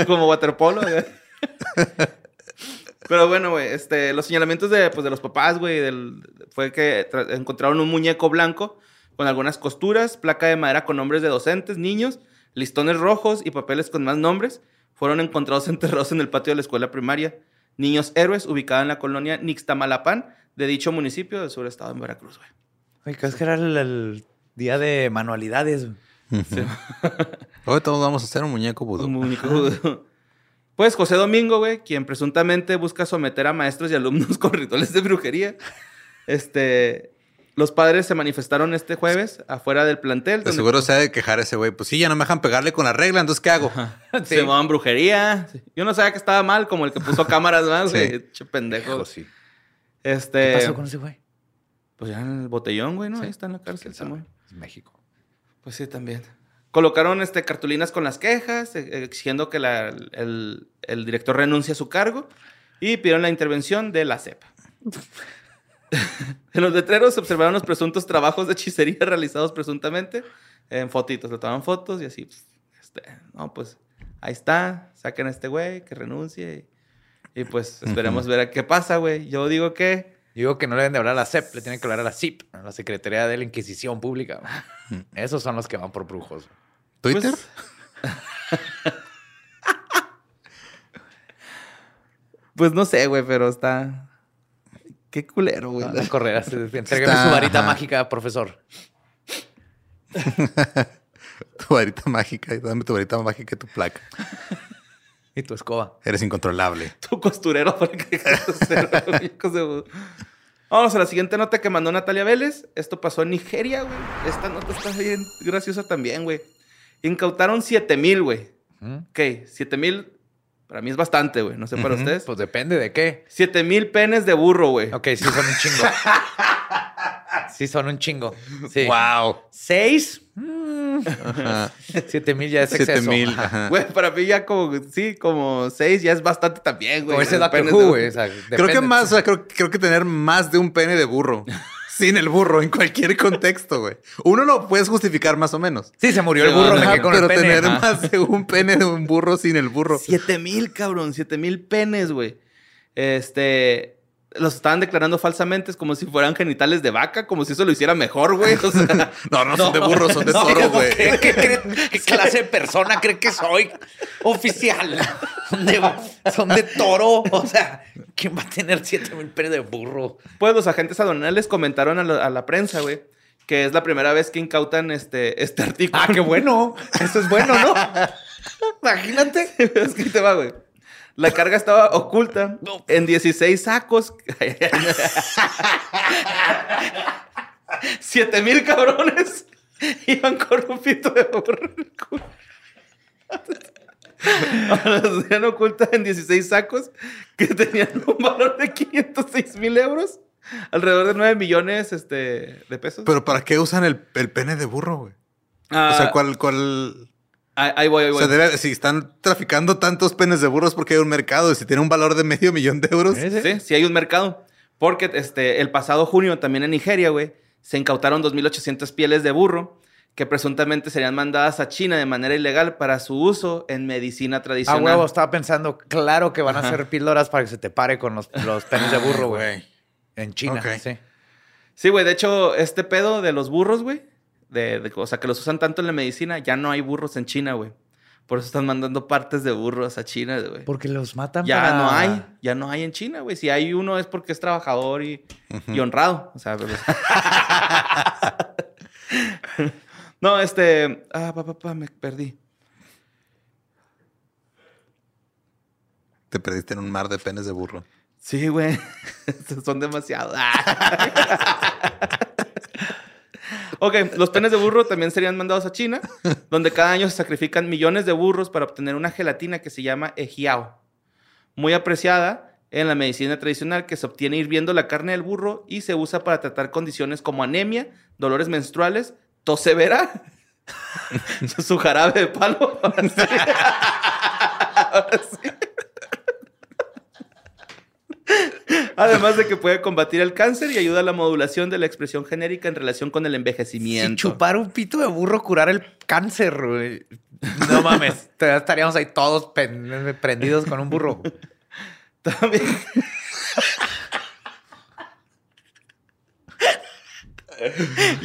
Como waterpolo. güey. Pero bueno, güey, este, los señalamientos de, pues, de los papás, güey, del- fue que tra- encontraron un muñeco blanco con algunas costuras, placa de madera con nombres de docentes, niños, listones rojos y papeles con más nombres. Fueron encontrados enterrados en el patio de la escuela primaria. Niños héroes, ubicada en la colonia Nixtamalapán, de dicho municipio del surestado de Veracruz, güey. Oye, ¿crees que era el, el día de manualidades? Hoy todos vamos a hacer un muñeco vudú. Un muñeco. Pues José Domingo, güey, quien presuntamente busca someter a maestros y alumnos con rituales de brujería. Este, los padres se manifestaron este jueves afuera del plantel. De donde seguro se ha de quejar ese güey. Pues sí, ya no me dejan pegarle con la regla, entonces ¿qué hago? se llamaban brujería. Yo no sabía que estaba mal, como el que puso cámaras más, Sí. güey. Che pendejo. Hijo, sí. Este, ¿Qué pasó con ese güey? pues ya en el botellón, güey, ¿no? Sí. Ahí está en la cárcel, ¿Quién sabe? Simón. Es México. Pues sí, también. Colocaron este, cartulinas con las quejas, eh, exigiendo que la- el, el director renuncie a su cargo y pidieron la intervención de la CEP. en los letreros se observaron los presuntos trabajos de hechicería realizados presuntamente en fotitos. Le tomaban fotos y así, pues, este, no, pues ahí está, saquen a este güey, que renuncie y, y, pues esperemos ver a qué pasa, güey. Yo digo que... Yo digo que no le deben de hablar a la CEP, le tienen que hablar a la CIP, a la Secretaría de la Inquisición Pública. güey. Esos son los que van por brujos. ¿Twitter? Pues no sé, güey, pero está... Qué culero, güey. A correr así, Entrégame Está- su varita ajá. mágica, profesor. tu varita mágica. Dame tu varita mágica y tu placa. Y tu escoba. Eres incontrolable. tu costurero para que dejes de hacer muñecos de vudú. Vamos a la siguiente nota que mandó Natalia Vélez. Esto pasó en Nigeria, güey. Esta nota está bien graciosa también, güey. Incautaron 7 mil, güey. ¿Mm? Ok, 7 mil para mí es bastante, güey. No sé para ustedes. Pues depende de qué. 7 mil penes de burro, güey. Ok, sí son un chingo. sí son un chingo. Sí. ¡Wow! ¿Seis? Mm. Ajá. Siete mil ya es Siete exceso. mil. Ajá. ajá. Güey, para mí ya como, sí, como 6 ya es bastante también, güey. Como ese de- güey. o sea, Creo que más, o sea, creo, creo que tener más de un pene de burro. Sin el burro, en cualquier contexto, güey. Uno lo puedes justificar más o menos. Sí, se murió el burro, quedé con pero el pene. tener más de un pene de un burro sin el burro. 7 mil, cabrón. 7 mil penes, güey. Este. Los estaban declarando falsamente, es como si fueran genitales de vaca, como si eso lo hiciera mejor, güey. O sea, No, no son de burro, son de toro, güey. ¿Qué, qué cree- qué clase de persona cree que soy? Oficial. Son de, son de toro. O sea, ¿quién va a tener siete mil penes de burro? pues los agentes aduanales comentaron a la, a la prensa, güey, que es la primera vez que incautan este, este artículo. Ah, qué bueno. Eso es bueno, ¿no? Imagínate. es que te va, güey. La carga estaba oculta en 16 sacos. 7 mil cabrones iban con un pito de burro en el culo. Ahora las tenían ocultas en 16 sacos que tenían un valor de 506 mil euros. Alrededor de 9 millones este, de pesos. Pero ¿para qué usan el, el pene de burro, güey? Ah, O sea, ¿cuál, cuál? Ahí, ahí voy, ahí O voy. sea, debe- si están traficando tantos penes de burros porque hay un mercado y si tiene un valor de medio millón de euros. Sí, sí hay un mercado. Porque este, el pasado junio también en Nigeria, güey, se incautaron 2.800 pieles de burro que presuntamente serían mandadas a China de manera ilegal para su uso en medicina A tradicional. huevo, estaba pensando, claro que van a hacer píldoras para que se te pare con los, los penes de burro, güey. En China, Ok. sí. Sí, güey, de hecho, este pedo de los burros, güey, de, de- o sea, que los usan tanto en la medicina, ya no hay burros en China, güey. Por eso están mandando partes de burros a China, güey. Porque los matan Ya para- no hay, ya no hay en China, güey. Si hay uno es porque es trabajador y, y honrado. O sea, pero- no, este. Ah, papá, pa, me perdí. Te perdiste en un mar de penes de burro. Sí, güey. Son demasiados. Ok, los penes de burro también serían mandados a China, donde cada año se sacrifican millones de burros para obtener una gelatina que se llama ejiao, muy apreciada en la medicina tradicional que se obtiene hirviendo la carne del burro y se usa para tratar condiciones como anemia, dolores menstruales, tos severa, su jarabe de palo. Ahora sí. Ahora sí. Además de que puede combatir el cáncer y ayuda a la modulación de la expresión genérica en relación con el Si envejecimiento. chupar un pito de burro curar el cáncer, güey. No mames. Estaríamos ahí todos prendidos con un burro. También.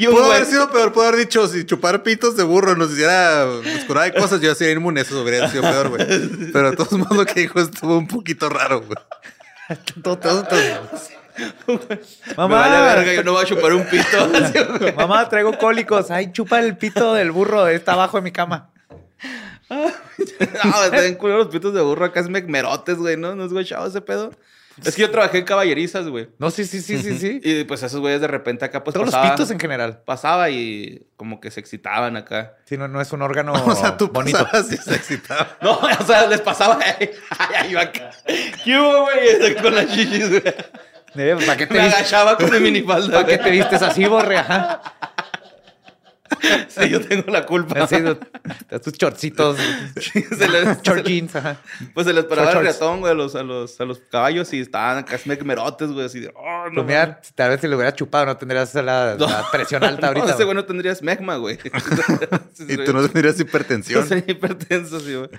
Pudo haber sido peor, pudo haber dicho, si chupar pitos de burro nos hiciera, nos curara de cosas, yo sería inmune, eso hubiera sido peor, güey. Pero de todos modos lo que dijo estuvo un poquito raro, güey. Todo- todo- todo. Me vale verga, yo no voy a chupar un pito. Güey. Mamá, traigo cólicos. Ay, chupa el pito del burro. Está abajo de mi cama. No, están bien culeros los pitos de burro. Acá es mecmerotes, güey, ¿no? ¿No es guachado ese pedo? Es que yo trabajé en caballerizas, güey. No, sí, sí, sí, sí, sí. Y pues esos güeyes de repente acá pues Todos los pasaba, pitos en general. pasaba y como que se excitaban acá. Sí, no, no es un órgano O sea, tú bonito. pasabas y se excitaba. No, o sea, les pasaba. Ay, ay, yo acá. ¿Qué hubo, güey? Con las chichis, güey. ¿Para qué te Me vistes? agachaba con mi minifalda. ¿Para qué te vistes así, borre? Ajá. Sí, yo tengo la culpa. De tus chorcitos. se les, Short jeans, ajá. Pues se les paraba el Short riatón, güey, a los, a los, a los caballos y estaban acá mecmerotes, güey, así de. Oh, no, Pues mira, tal vez si lo hubiera chupado no tendrías la, No. la presión alta ahorita. No, ese güey. no tendría smegma, güey. Y tú no tendrías hipertensión. Sería hipertenso, sí, güey.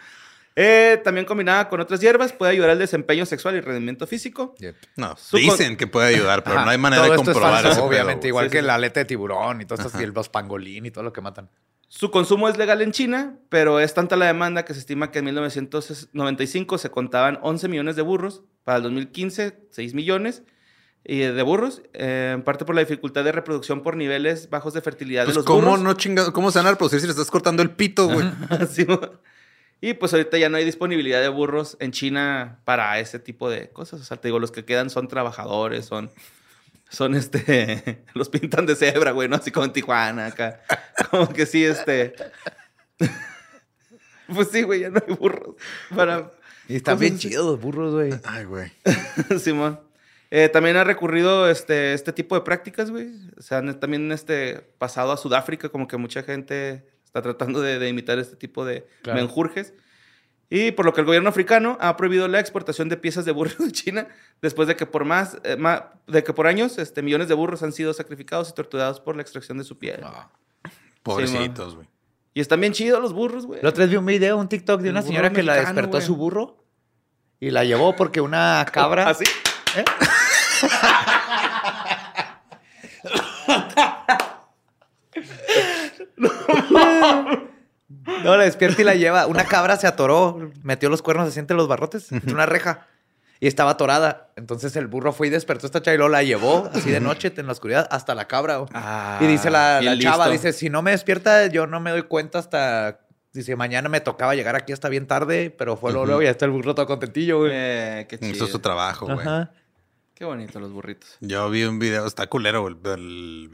Eh, también combinada con otras hierbas puede ayudar al desempeño sexual y rendimiento físico. No, Su dicen que puede ayudar, pero Ajá. no hay manera Todo de es comprobar falso, pedo, Obviamente, igual Sí, que sí. la aleta de tiburón y todos estos, y los pangolín y todo lo que matan. Su consumo es legal en China, pero es tanta la demanda que se estima que en 1995 se contaban 11 millones de burros, para el 2015 6 millones y de burros, eh, en parte por la dificultad de reproducción por niveles bajos de fertilidad Pues, de los ¿cómo burros. no chingado? ¿Cómo se van a reproducir si le estás cortando el pito, güey? Sí, y pues ahorita ya no hay disponibilidad de burros en China para ese tipo de cosas. O sea, te digo, los que quedan son trabajadores, son, son este, los pintan de cebra, güey, ¿no? Así como en Tijuana, acá. Como que sí, este. Pues sí, güey, ya no hay burros para. Y están cosas bien chidos los burros, güey. Ay, güey. Simón. Eh, también ha recurrido este, este tipo de prácticas, güey. O sea, han también este, pasado a Sudáfrica, como que mucha gente está tratando de, de imitar este tipo de Claro. menjurjes. Y por lo que el gobierno africano ha prohibido la exportación de piezas de burro de China después de que por más, eh, ma- de que por años este, millones de burros han sido sacrificados y torturados por la extracción de su piel. Pobrecitos, güey. Y están bien chidos los burros, güey. La otra vez vi un video, un TikTok de El una señora que la despertó güey. su burro y la llevó porque una cabra. ¿Así? No, la despierta y la lleva. Una cabra se atoró, metió los cuernos así entre los barrotes, entre una reja. Y estaba atorada. Entonces el burro fue y despertó a esta chava y luego la llevó así de noche en la oscuridad hasta la cabra. güey. Ah, y dice la, chava, listo. dice, si no me despierta, yo no me doy cuenta hasta... Dice, mañana me tocaba llegar aquí hasta bien tarde, pero fue luego, luego y ya está el burro todo contentillo, güey. Eh, qué chido. Hizo su trabajo, güey. Ajá. Qué bonito los burritos. Yo vi un video, está culero, güey,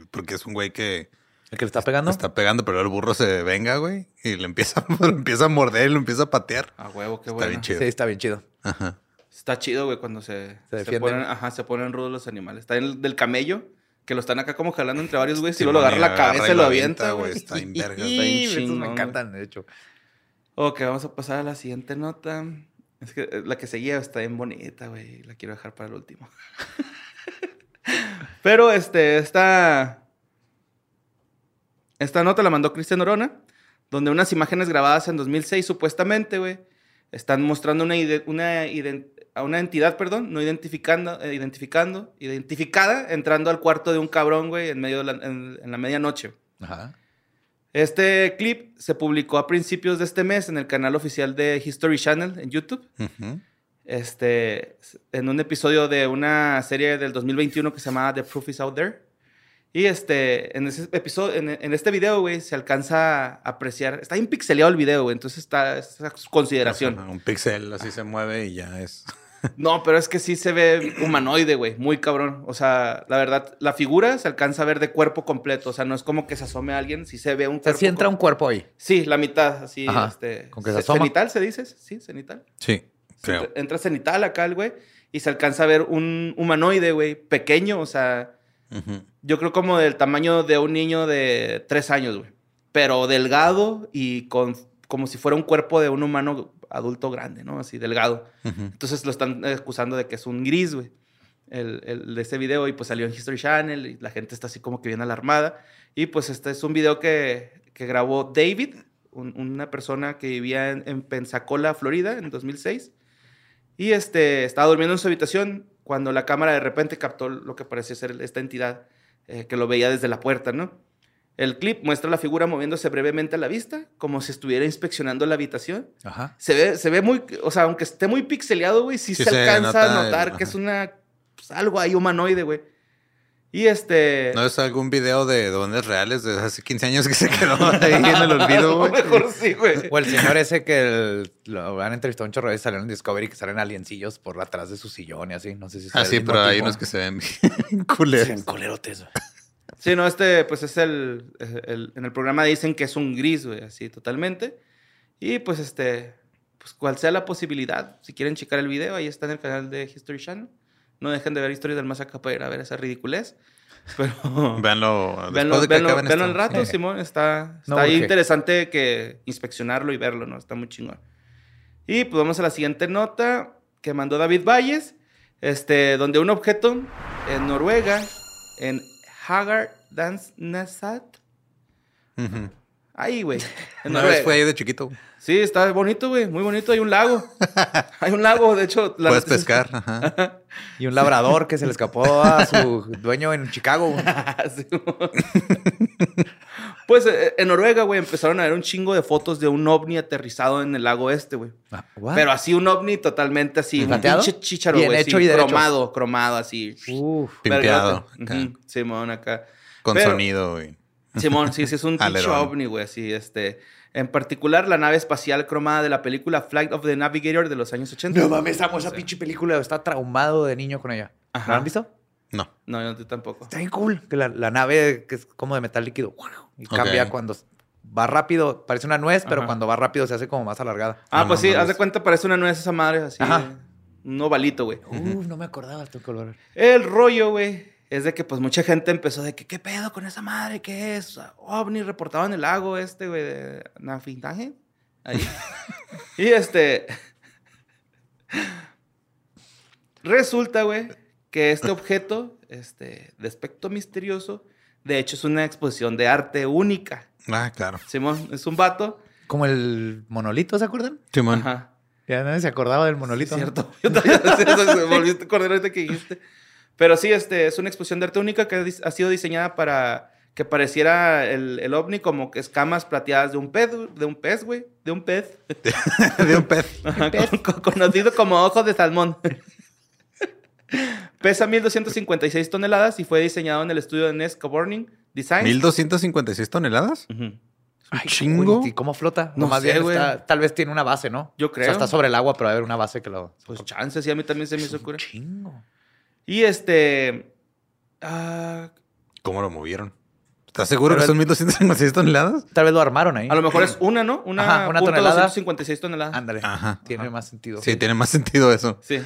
porque es un güey que ¿El que le está pegando? está pegando, pero el burro se venga, güey, y le empieza, lo empieza a morder, lo empieza a patear. A huevo, qué Está bueno. bien chido. Sí, está bien chido. Ajá. Está chido, güey, cuando se, Se se, defienden. ponen, ajá, se ponen rudos los animales. Está el del camello, que lo están acá como jalando entre varios güeyes, y Sí, luego lo agarra la agarra cabeza y lo avienta, güey. güey. Está bien verga. Está Y bien estos chingón, me güey. encantan, de hecho. Ok, vamos a pasar a la siguiente nota. Es que eh, la que seguía está bien bonita, güey. La quiero dejar para el último. Pero este, esta. Esta nota la mandó Cristian Orona, donde unas imágenes grabadas en 2006, supuestamente, güey, están mostrando una, una a una entidad, perdón, no identificando, eh, identificando, identificada, entrando al cuarto de un cabrón, güey, en medio de la, en- en la medianoche. Ajá. Este clip se publicó a principios de este mes en el canal oficial de History Channel en YouTube. Este, en un episodio de una serie del 2021 que se llamaba The Proof is Out There. Y este, en ese episodio, en, en este video, güey, se alcanza a apreciar. Está bien pixeleado el video, güey, entonces está es a su consideración. Un pixel así se mueve y ya es. No, pero es que sí se ve humanoide, güey, muy cabrón. O sea, la verdad, la figura se alcanza a ver de cuerpo completo. O sea, no es como que se asome a alguien, si se ve un O sea, cuerpo. sí entra un cuerpo ahí. Sí, la mitad, así, Ajá, este... con que se asoma. ¿Cenital se dice? Sí, cenital. Sí, Sí, creo. entra- Entra cenital acá el güey y se alcanza a ver un humanoide, güey, pequeño, o sea, Ujú. yo creo como del tamaño de un niño de tres años, güey. Pero delgado y con como si fuera un cuerpo de un humano adulto grande, ¿no? Así, delgado. Ujú. Entonces lo están acusando de que es un gris, güey. El, el de ese video y pues salió en History Channel y la gente está así como que bien alarmada. Y pues este es un video que, que grabó David, un- una persona que vivía en, en Pensacola, Florida, en 2006. Y este, estaba durmiendo en su habitación cuando la cámara de repente captó lo que parecía ser esta entidad eh, que lo veía desde la puerta, ¿no? El clip muestra la figura moviéndose brevemente a la vista, como si estuviera inspeccionando la habitación. Ajá. Se ve, se ve muy, o sea, aunque esté muy pixeleado, güey, sí, Sí se se alcanza nota a el- notar que es una, pues, algo ahí humanoide, güey. Y este... ¿No es algún video de dones reales de hace 15 años que se quedó ahí en el olvido, güey? mejor sí, güey. O el señor ese que el- lo han entrevistado un chorro de veces, salió en Discovery que salen aliencillos por atrás de su sillón y así. No sé si Ah, sí, pero hay unos que se ven bien culeros. Sí, culerotes. güey. Sí, no, este, pues es el, el- En el programa dicen que es un gris, güey, así totalmente. Y pues este. Pues cual sea la posibilidad, si quieren checar el video, ahí está en el canal de History Channel. No dejen de ver historias del más acá para ir a ver esa ridiculez. Pero. Véanlo después Véanlo, de que véanlo- acaben véanlo esto. al rato, Sí. Simón. Está, está No, ahí interesante que inspeccionarlo y verlo, ¿no? Está muy chingón. Y pues vamos a la siguiente nota que mandó David Valles, este, donde un objeto en Noruega, en Hagardansnesat, Ujú. Ahí, güey. Una vez fue ahí de chiquito. Sí, está bonito, güey, muy bonito. Hay un lago. Hay un lago, de hecho. la Puedes pescar. Ajá. Y un labrador que se le escapó a su dueño en Chicago. güey. Sí, pues eh, en Noruega, güey, empezaron a ver un chingo de fotos de un ovni aterrizado en el lago este, güey. Ah? Pero así un ovni totalmente así, un pinche chícharo, Bien güey, hecho sí, y cromado, cromado, así. Uf. Pimpeado. Acá, Simón, acá. Con Pero- sonido, güey. Simón, sí, sí, es un pinche Alerón. ovni, güey, así, este... En particular, la nave espacial cromada de la película Flight of the Navigator de los años 80. No mames, amo esa pinche película. Está traumado de niño con ella. Ajá. ¿La han visto? No. No, yo tampoco. Está bien cool. Que la, la nave que es como de metal líquido. Y cambia cuando va rápido. Parece una nuez, pero Ajá. cuando va rápido se hace como más alargada. Ah, No, pues no, sí, no haz de cuenta, parece una nuez esa madre, así. Ajá. Un ovalito, güey. Uf, no me acordaba. Tengo que volver. El rollo, güey, es de que pues mucha gente empezó de que, ¿qué pedo con esa madre? ¿Qué es? OVNI reportado en el lago este, güey, de Nafintaje. Ahí. y este... Resulta, güey, que este objeto, este, de aspecto misterioso, de hecho es una exposición de arte única. Ah, claro. Simón, es un vato. Como el monolito, ¿se acuerdan? Simón. Ajá. Ya nadie se acordaba del monolito. Cierto. Yo también, eso, me volviste a acordar ahorita que dijiste. Pero sí, este, es una exposición de arte única que ha sido diseñada para que pareciera el, el ovni como que escamas plateadas de un pez, de un pez, güey, de un pez. de un pez. Ajá, con- con- conocido como ojo de salmón. Pesa 1256 toneladas y fue diseñado en el estudio de Nesca Burning Design. 1256 toneladas. Ay, chingo. ¿Y cómo flota? No más sé, bien está- tal vez tiene una base, ¿no? Yo O creo. sea, está sobre el agua, pero va a haber una base que lo... Pues chances, sí, a mí también se me hizo cura. Chingo. Y este. ah, ¿Cómo lo movieron? ¿Estás seguro que son 1256 toneladas? Tal vez lo armaron ahí. a lo mejor es una, ¿no? Una, Ajá, una punto tonelada. 256 toneladas. Ándale. Ajá. Tiene más sentido. Sí, tiene más sentido eso. Sí.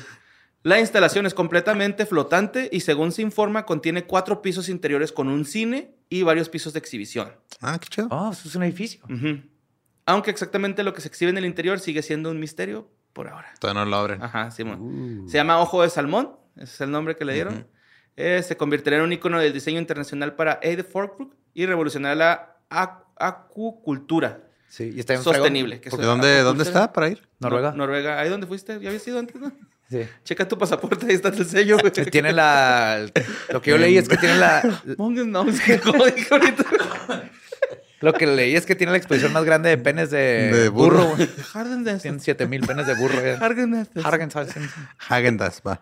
La instalación es completamente flotante y según se informa contiene cuatro pisos interiores con un cine y varios pisos de exhibición. Ah, qué chido. Oh, eso es un edificio. Ujú. Aunque exactamente lo que se exhibe en el interior sigue siendo un misterio por ahora. Todavía no lo abren. Ajá, Simón. Se llama Ojo de Salmón, ese es el nombre que le dieron. Ujú. Eh, se convertirá en un icono del diseño internacional para Aid Forkbrook y revolucionará la acu- acucultura Sí, y está en fregón. sostenible. que ¿dónde, ¿Dónde acuicultura. está para ir? Noruega. No- Noruega. ¿Ahí dónde fuiste? ¿Ya habías ido antes, no? Sí. Checa tu pasaporte, ahí está el sello, güey. Tiene la... Lo que yo leí es que tiene la... No, es que como dije ahorita. Lo que leí es que tiene la exposición más grande de penes de, De burro. burro. Tienen 7000 penes de burro. Hargensen. Hagendas, va.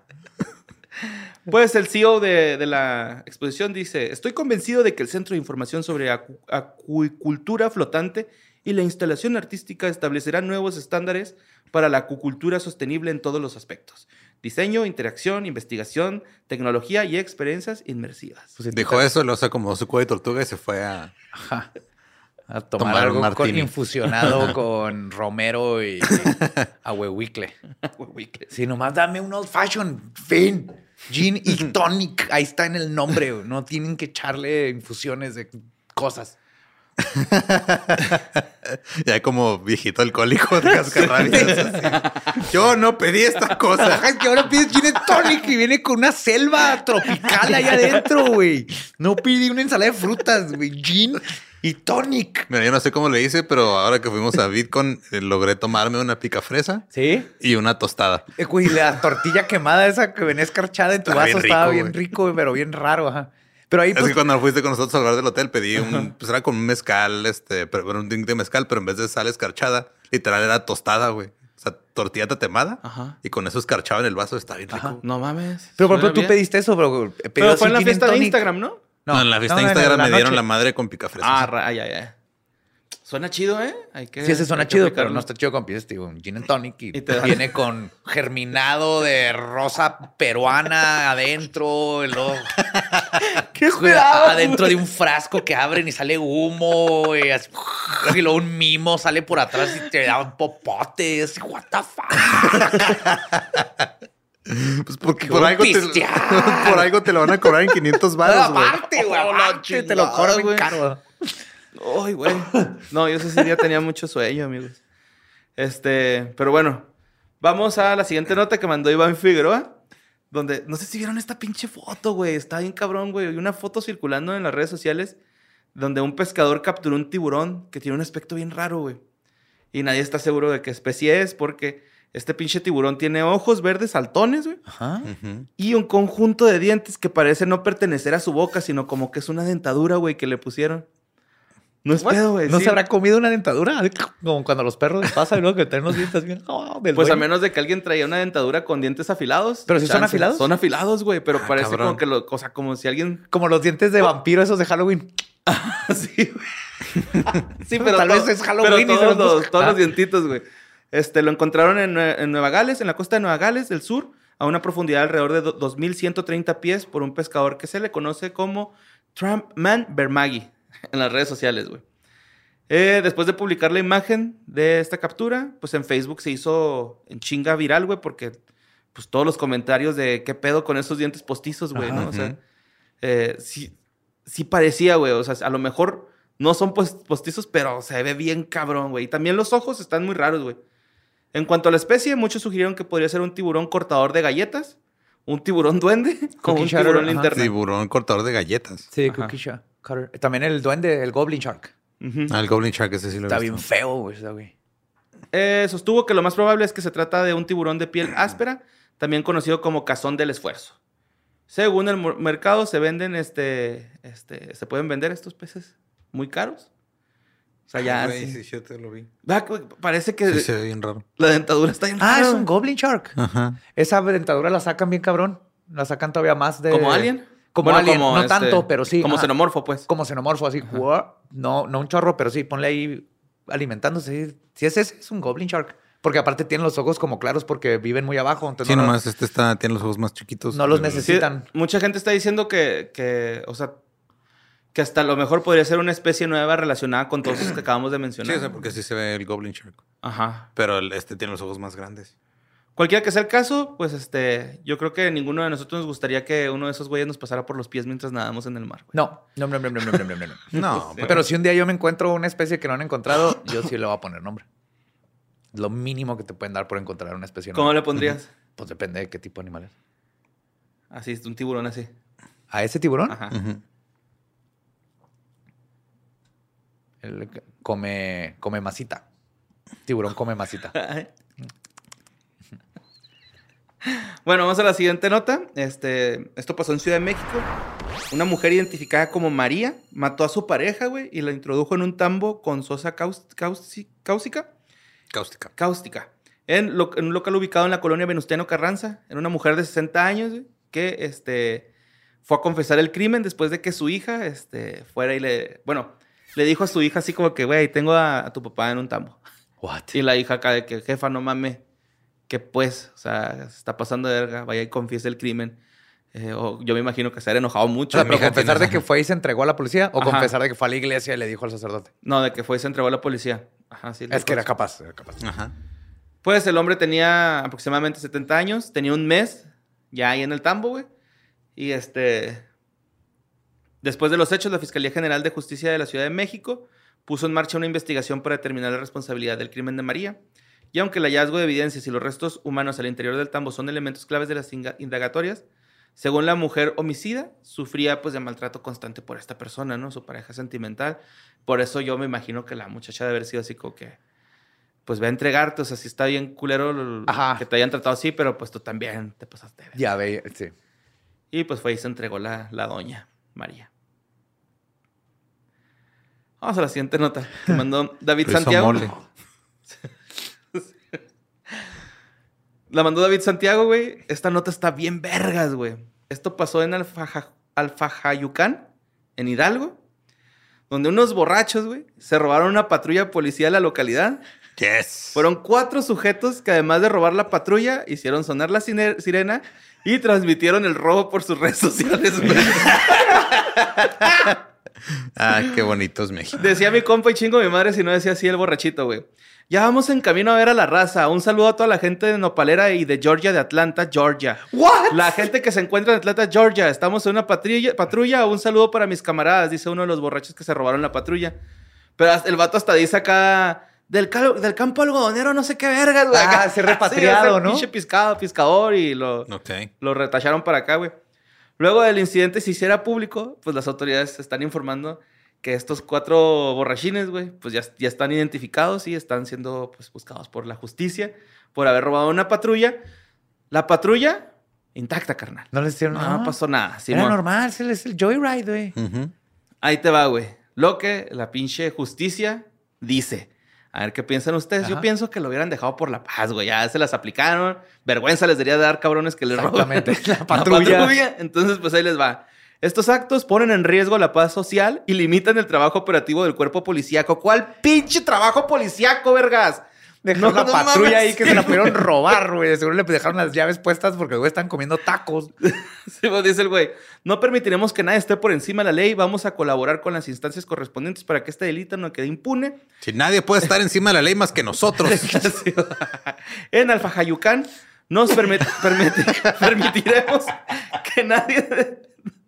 Pues el CEO de, de la exposición dice, estoy convencido de que el Centro de Información sobre Acu- Acuicultura Flotante y la instalación artística establecerán nuevos estándares para la acuicultura sostenible en todos los aspectos. Diseño, interacción, investigación, tecnología y experiencias inmersivas. Pues, Dijo eso, lo acomodó su cuello de tortuga y se fue a... Ajá. A tomar, Tomar algo con, infusionado con romero y ahuehuicle. Sí, nomás dame un old fashion. Fin. Gin y tonic. Ahí está en el nombre. No tienen que echarle infusiones de cosas. Ya como viejito alcohólico de cascarrabias. Yo no pedí esta cosa. Es que ahora pides gin and tonic y viene con una selva tropical ahí adentro, güey. No pedí una ensalada de frutas, güey. Gin y tonic. Mira, yo no sé cómo le hice, pero ahora que fuimos a Bitcoin, eh, logré tomarme una pica fresa ¿Sí? y una tostada. Eh, Güey, la tortilla quemada esa que venía escarchada en tu Estaba vaso bien estaba rico, bien güey. rico, güey, pero bien raro, ajá. Pero ahí, Es pues, que cuando fuiste con nosotros a hablar del hotel, pedí un, pues era con un mezcal, este, pero era un drink de mezcal, pero en vez de sal escarchada, literal era tostada, güey. O sea, tortilla tatemada Ajá. y con eso escarchaba en el vaso, está bien rico. No mames. pero por ejemplo, Suena tú bien. pediste eso, pero, eh, Pero fue en la fiesta de. Instagram, ¿no? No, en la fiesta de Instagram me dieron la madre con pica fresa. Ah, ay, ay. Suena chido, ¿eh? Hay que, Sí, ese suena chido, pero no está chido con pides, tío. Un gin and tonic y, Y te da- viene con germinado de rosa peruana adentro. luego- ¡Qué esperado, adentro de un frasco que abren y sale humo y, así, y luego un mimo sale por atrás y te da un popote y así, what the fuck. Pues porque por algo, te, por algo te lo van a cobrar en 500 baros, güey. aparte, güey, Oh, aparte, te lo cobran bien caro. Ay, güey. No, yo ese día tenía mucho sueño, amigos. Este, pero bueno, vamos a la siguiente nota que mandó Iván Figueroa, donde no sé si vieron esta pinche foto, güey. Está bien cabrón, güey. Hay una foto circulando en las redes sociales donde un pescador capturó un tiburón que tiene un aspecto bien raro, güey. Y nadie está seguro de qué especie es porque este pinche tiburón tiene ojos verdes saltones, güey. Ajá. Y un conjunto de dientes que parece no pertenecer a su boca, sino como que es una dentadura, güey, que le pusieron. No es pedo, güey. ¿No sí. se habrá comido una dentadura? Como cuando los perros les pasa y luego que tienen los dientes bien. oh, Pues a menos de que alguien traía una dentadura con dientes afilados. ¿Pero sí son afilados? Son afilados, güey, pero Ah, parece cabrón. como que lo, o sea, como si alguien. Como los dientes de vampiro esos de Halloween. sí, güey. sí, pero Tal todo- vez es Halloween y pero se todos, los los, busca. todos los Ah. dientitos, güey. Este, lo encontraron en, Nue- en Nueva Gales, en la costa de Nueva Gales del sur, a una profundidad de alrededor de do- 2.130 pies por un pescador que se le conoce como Trumpman Bermagui en las redes sociales, güey. Eh, después de publicar la imagen de esta captura, pues en Facebook se hizo en chinga viral, güey, porque pues todos los comentarios de qué pedo con esos dientes postizos, güey. ¿no? O sea, eh, sí, sí parecía, güey. O sea, a lo mejor no son postizos, pero se ve bien cabrón, güey. Y también los ojos están muy raros, güey. En cuanto a la especie, muchos sugirieron que podría ser un tiburón cortador de galletas, un tiburón duende o Cookie un tiburón ajá. linterna. Tiburón cortador de galletas. Sí, Ajá. Cookie Shark. También el duende, el Goblin Shark. Ujú. Ah, el Goblin Shark, ese sí lo he Está visto. bien feo, güey, ese güey. Eh, sostuvo que lo más probable es que se trata de un tiburón de piel áspera, también conocido como cazón del esfuerzo. Según el mercado, se venden, este, este, se pueden vender estos peces muy caros. O sea, ya. Güey, sí. sí, yo te lo vi. Parece que Sí, se ve bien raro. la dentadura está bien Ah, es un Goblin Shark. Ajá. Esa dentadura la sacan bien cabrón. La sacan todavía más de... ¿Como alien? Como Bueno, alien. como no este- tanto, pero sí. Como ajá. xenomorfo, pues. Como xenomorfo, así. No, no un chorro, pero sí, ponle ahí alimentándose. Si es ese, es un Goblin Shark. Porque aparte tienen los ojos como claros porque viven muy abajo. Entonces Sí, no, nomás este está, tiene los ojos más chiquitos. No los. Sí, Necesitan- mucha gente está diciendo que, que, o sea, que hasta a lo mejor podría ser una especie nueva relacionada con todos los que acabamos de mencionar. Sí, o porque sí se ve el Goblin Shark. Ajá. Pero este tiene los ojos más grandes. Cualquiera que sea el caso, pues este, yo creo que ninguno de nosotros nos gustaría que uno de esos güeyes nos pasara por los pies mientras nadamos en el mar. No, no, no, no, no, no, no, no. no pero si un día yo me encuentro una especie que no han encontrado, yo sí le voy a poner nombre. Lo mínimo que te pueden dar por encontrar una especie. ¿Cómo le pondrías? Pues depende de qué tipo de animal es. Así, es un tiburón así. ¿A ese tiburón? Ajá. Él come, come masita. Tiburón come masita. Bueno, vamos a la siguiente nota. Este, esto pasó en Ciudad de México. Una mujer identificada como María mató a su pareja, güey, y la introdujo en un tambo con sosa cáustica. Cáustica. cáustica. En, lo- en un local ubicado en la colonia Venustiano Carranza. Era una mujer de 60 años güey, que este, fue a confesar el crimen después de que su hija este, fuera y le. Bueno, le dijo a su hija así como que, güey, tengo a, a tu papá en un tambo. What? Y la hija acá de que, jefa, no mames, que pues, o sea, se está pasando de verga, vaya y confiese el crimen. Eh, o yo me imagino que se ha enojado O mucho. sea, pero confesar de que fue y se entregó a la policía o Ajá. confesar de que fue a la iglesia y le dijo al sacerdote. No, de que fue y se entregó a la policía. Ajá, sí. Es que era capaz, era capaz. Ajá. Pues el hombre tenía aproximadamente 70 años, tenía un mes ya ahí en el tambo, güey. Y este. Después de los hechos, la Fiscalía General de Justicia de la Ciudad de México puso en marcha una investigación para determinar la responsabilidad del crimen de María. Y aunque el hallazgo de evidencias y los restos humanos al interior del tambo son elementos claves de las indagatorias, según la mujer homicida, sufría pues de maltrato constante por esta persona, ¿no? Su pareja sentimental. Por eso yo me imagino que la muchacha debe haber sido así como que, pues ve a entregarte, o sea, si está bien culero Ajá. que te hayan tratado así, pero pues tú también te pasaste. Ya ve, sí. Y pues fue y se entregó la, la doña María. Vamos a la siguiente nota que mandó David Santiago. mole. La mandó David Santiago, güey. Esta nota está bien vergas, güey. Esto pasó en Alfaja- Alfajayucán, en Hidalgo, donde unos borrachos, güey, se robaron una patrulla policial a la localidad. Yes. Fueron cuatro sujetos que además de robar la patrulla, hicieron sonar la sirena y transmitieron el robo por sus redes sociales. Ah, qué bonito es México. Decía mi compa y chingo mi madre si no decía así el borrachito, güey. Ya vamos en camino a ver a la raza. Un saludo a toda la gente de Nopalera y de Georgia, de Atlanta, Georgia. ¿What? La gente que se encuentra en Atlanta, Georgia. Estamos en una patrulla. patrulla. Un saludo para mis camaradas, dice uno de los borrachos que se robaron la patrulla. Pero el vato hasta dice acá... Del, cal- del campo algodonero, no sé qué vergas, güey. Ah, acá. ese repatriado, ese ¿no? Pinche pescado, pescador y lo, Ok. lo retacharon para acá, güey. Luego del incidente se hiciera público, pues las autoridades están informando que estos cuatro borrachines, güey, pues ya, ya están identificados y están siendo pues, buscados por la justicia por haber robado una patrulla. La patrulla intacta, carnal. No les hicieron No, nada. pasó nada. Era normal, es el, es el joyride, güey. Ahí te va, güey. Lo que la pinche justicia dice. A ver qué piensan ustedes. Yo pienso que lo hubieran dejado por la paz, güey. Ya se las aplicaron. Vergüenza les debería dar, cabrones, que les roban Exactamente. La la patrulla. Entonces, pues ahí les va. Estos actos ponen en riesgo la paz social y limitan el trabajo operativo del cuerpo policíaco. ¿Cuál pinche trabajo policíaco, vergas? Dejaron No, la no patrulla mames. ahí que se la pudieron robar, güey. Seguro le dejaron las llaves puestas porque, güey, están comiendo tacos. Sí, pues, dice el güey, no permitiremos que nadie esté por encima de la ley. Vamos a colaborar con las instancias correspondientes para que este delito no quede impune. Si nadie puede estar encima de la ley más que nosotros. en Alfajayucán nos permit- permiti- permitiremos que nadie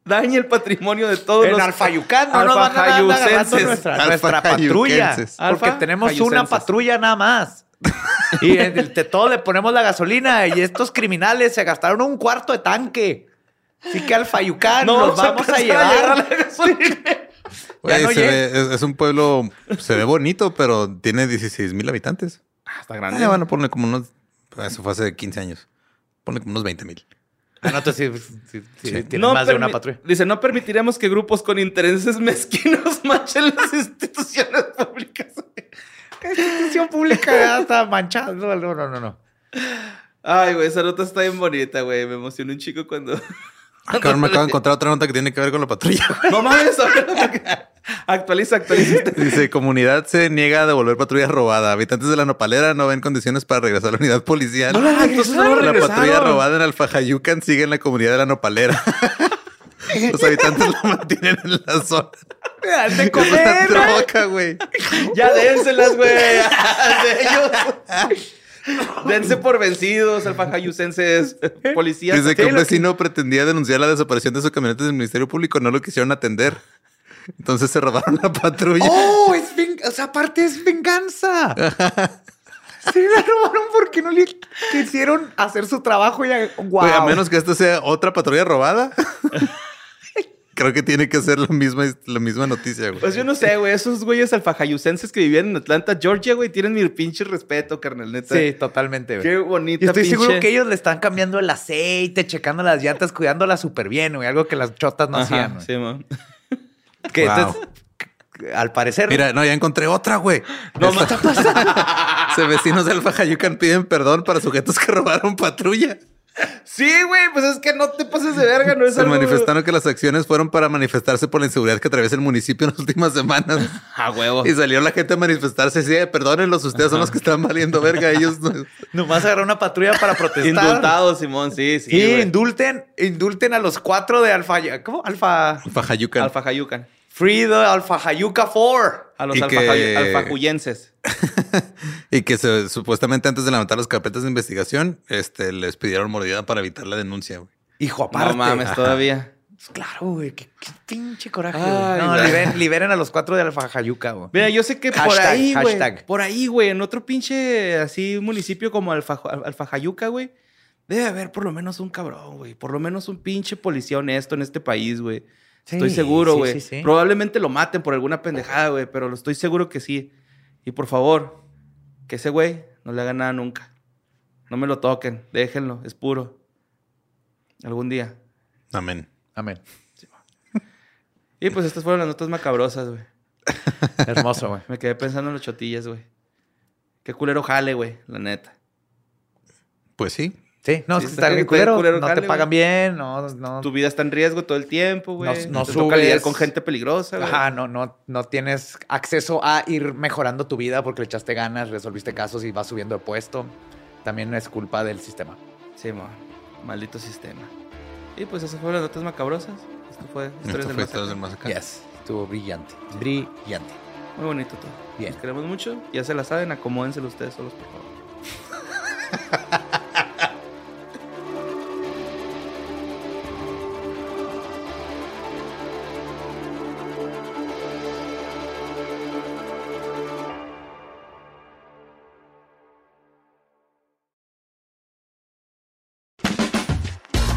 dañe el patrimonio de todos En los Alfayucán no alfajayucenses. nuestra, nuestra patrulla. Porque tenemos una patrulla nada más. Y en el- de todo le ponemos la gasolina y estos criminales se gastaron un cuarto de tanque. Así que al Fayucán nos vamos a, empezar llevar. la gasolina. No se ve- es, es un pueblo, se ve bonito, pero tiene 16 mil habitantes. Ah, está Ah, grande. bueno, ponle como unos, eso fue hace 15 años. Ponle como unos 20 mil. Ah, no, entonces sí, sí, tienen más de una patrulla. Dice, no permitiremos que grupos con intereses mezquinos manchen las instituciones públicas. ¿Qué institución pública está manchando? No, no, no, no. Ay, güey, esa nota está bien bonita, güey. Me emocionó un chico cuando... Ah, cabrón, me acabo de encontrar otra nota que tiene que ver con la patrulla. No mames, actualiza, actualiza. Dice, comunidad se niega a devolver patrulla robada. Habitantes de la nopalera no ven condiciones para regresar a la unidad policial. Entonces no lo la regresaron. patrulla robada en Alfajayucan sigue en la comunidad de la nopalera. Los habitantes la mantienen en la zona. de una troca, güey. Ya dénselas, güey. De ellos. Dense por vencidos, alfajayucenses, policías. Dice que un lo vecino pretendía denunciar la desaparición de su camioneta del Ministerio Público. No lo quisieron atender. Entonces se robaron la patrulla. ¡Oh! Es ven- o sea, aparte es venganza. Se la robaron porque no le quisieron hacer su trabajo y a- Güey, guau. a menos que esta sea otra patrulla robada. Creo que tiene que ser la misma, la misma noticia, güey. Pues yo no sé, güey. Esos güeyes alfajayucenses que vivían en Atlanta, Georgia, güey, tienen mi pinche respeto, carnal, neta. Sí, totalmente, güey. Qué bonita Y estoy pinche... seguro que ellos le están cambiando el aceite, checando las llantas, cuidándolas súper bien, güey. Algo que las chotas no Ajá, hacían, güey. sí, man. Que Wow. entonces, al parecer... Mira, no, ya encontré otra, güey. No, Esta- Se vecinos de Alfajayucan piden perdón para sujetos que robaron patrulla. Sí, güey, pues es que no te pases de verga, no es Se algo... manifestaron que las acciones fueron para manifestarse por la inseguridad que atraviesa el municipio en las últimas semanas. A huevo. Y salió la gente a manifestarse. Sí, perdónenlos, ustedes son los que están valiendo verga. Ellos no- Nomás agarrar una patrulla para protestar. Indultado, Simón, sí, sí, Sí, indulten, indulten a los cuatro de Alfa... ¿Cómo? Alfa... Alfajayucan. Alfajayucan. Free the Alfa Hayuca 4. A los alfajayu- que- alfajuyenses. y que se- supuestamente antes de levantar las carpetas de investigación, este, les pidieron mordida para evitar la denuncia, güey. Hijo, aparte. No mames, todavía. Pues Claro, güey. Qué, qué pinche coraje. Ay, güey. no, liberen, liberen a los cuatro de Alfa Hayuca, güey. Mira, yo sé que por Hashtag, ahí, güey. Por ahí, güey, en otro pinche así municipio como Alfa, Alfajayuca, güey. Debe haber por lo menos un cabrón, güey. Por lo menos un pinche policía honesto en este país, güey. estoy seguro, sí, güey. sí, sí. Probablemente lo maten por alguna pendejada, güey. Pero lo estoy seguro que sí. Y por favor, que ese güey no le haga nada nunca. No me lo toquen. Déjenlo. Es puro. Algún día. Amén. Amén. Y pues estas fueron las notas macabrosas, güey. Hermoso, güey. Me quedé pensando en los chotillas, güey. Qué culero jale, güey. La neta. Pues sí. Sí, no, Sí, es que está está bien culero, culero. No te güey. pagan bien, no, no. Tu vida está en riesgo todo el tiempo, güey. No- no Te toca lidiar subes. con gente peligrosa, güey. Ajá, no, no, no tienes acceso a ir mejorando tu vida porque le echaste ganas, resolviste casos y vas subiendo de puesto. También es culpa del sistema. Sí, mo. Maldito sistema. Y pues esas fueron las notas macabrosas. Esto fue Historias Esto del fue Más Historias Acá. del Más Acá. Yes, estuvo brillante. Brillante. Muy bonito todo. Bien. Los queremos mucho. Ya se la saben. Acomódenselo ustedes solos, por favor.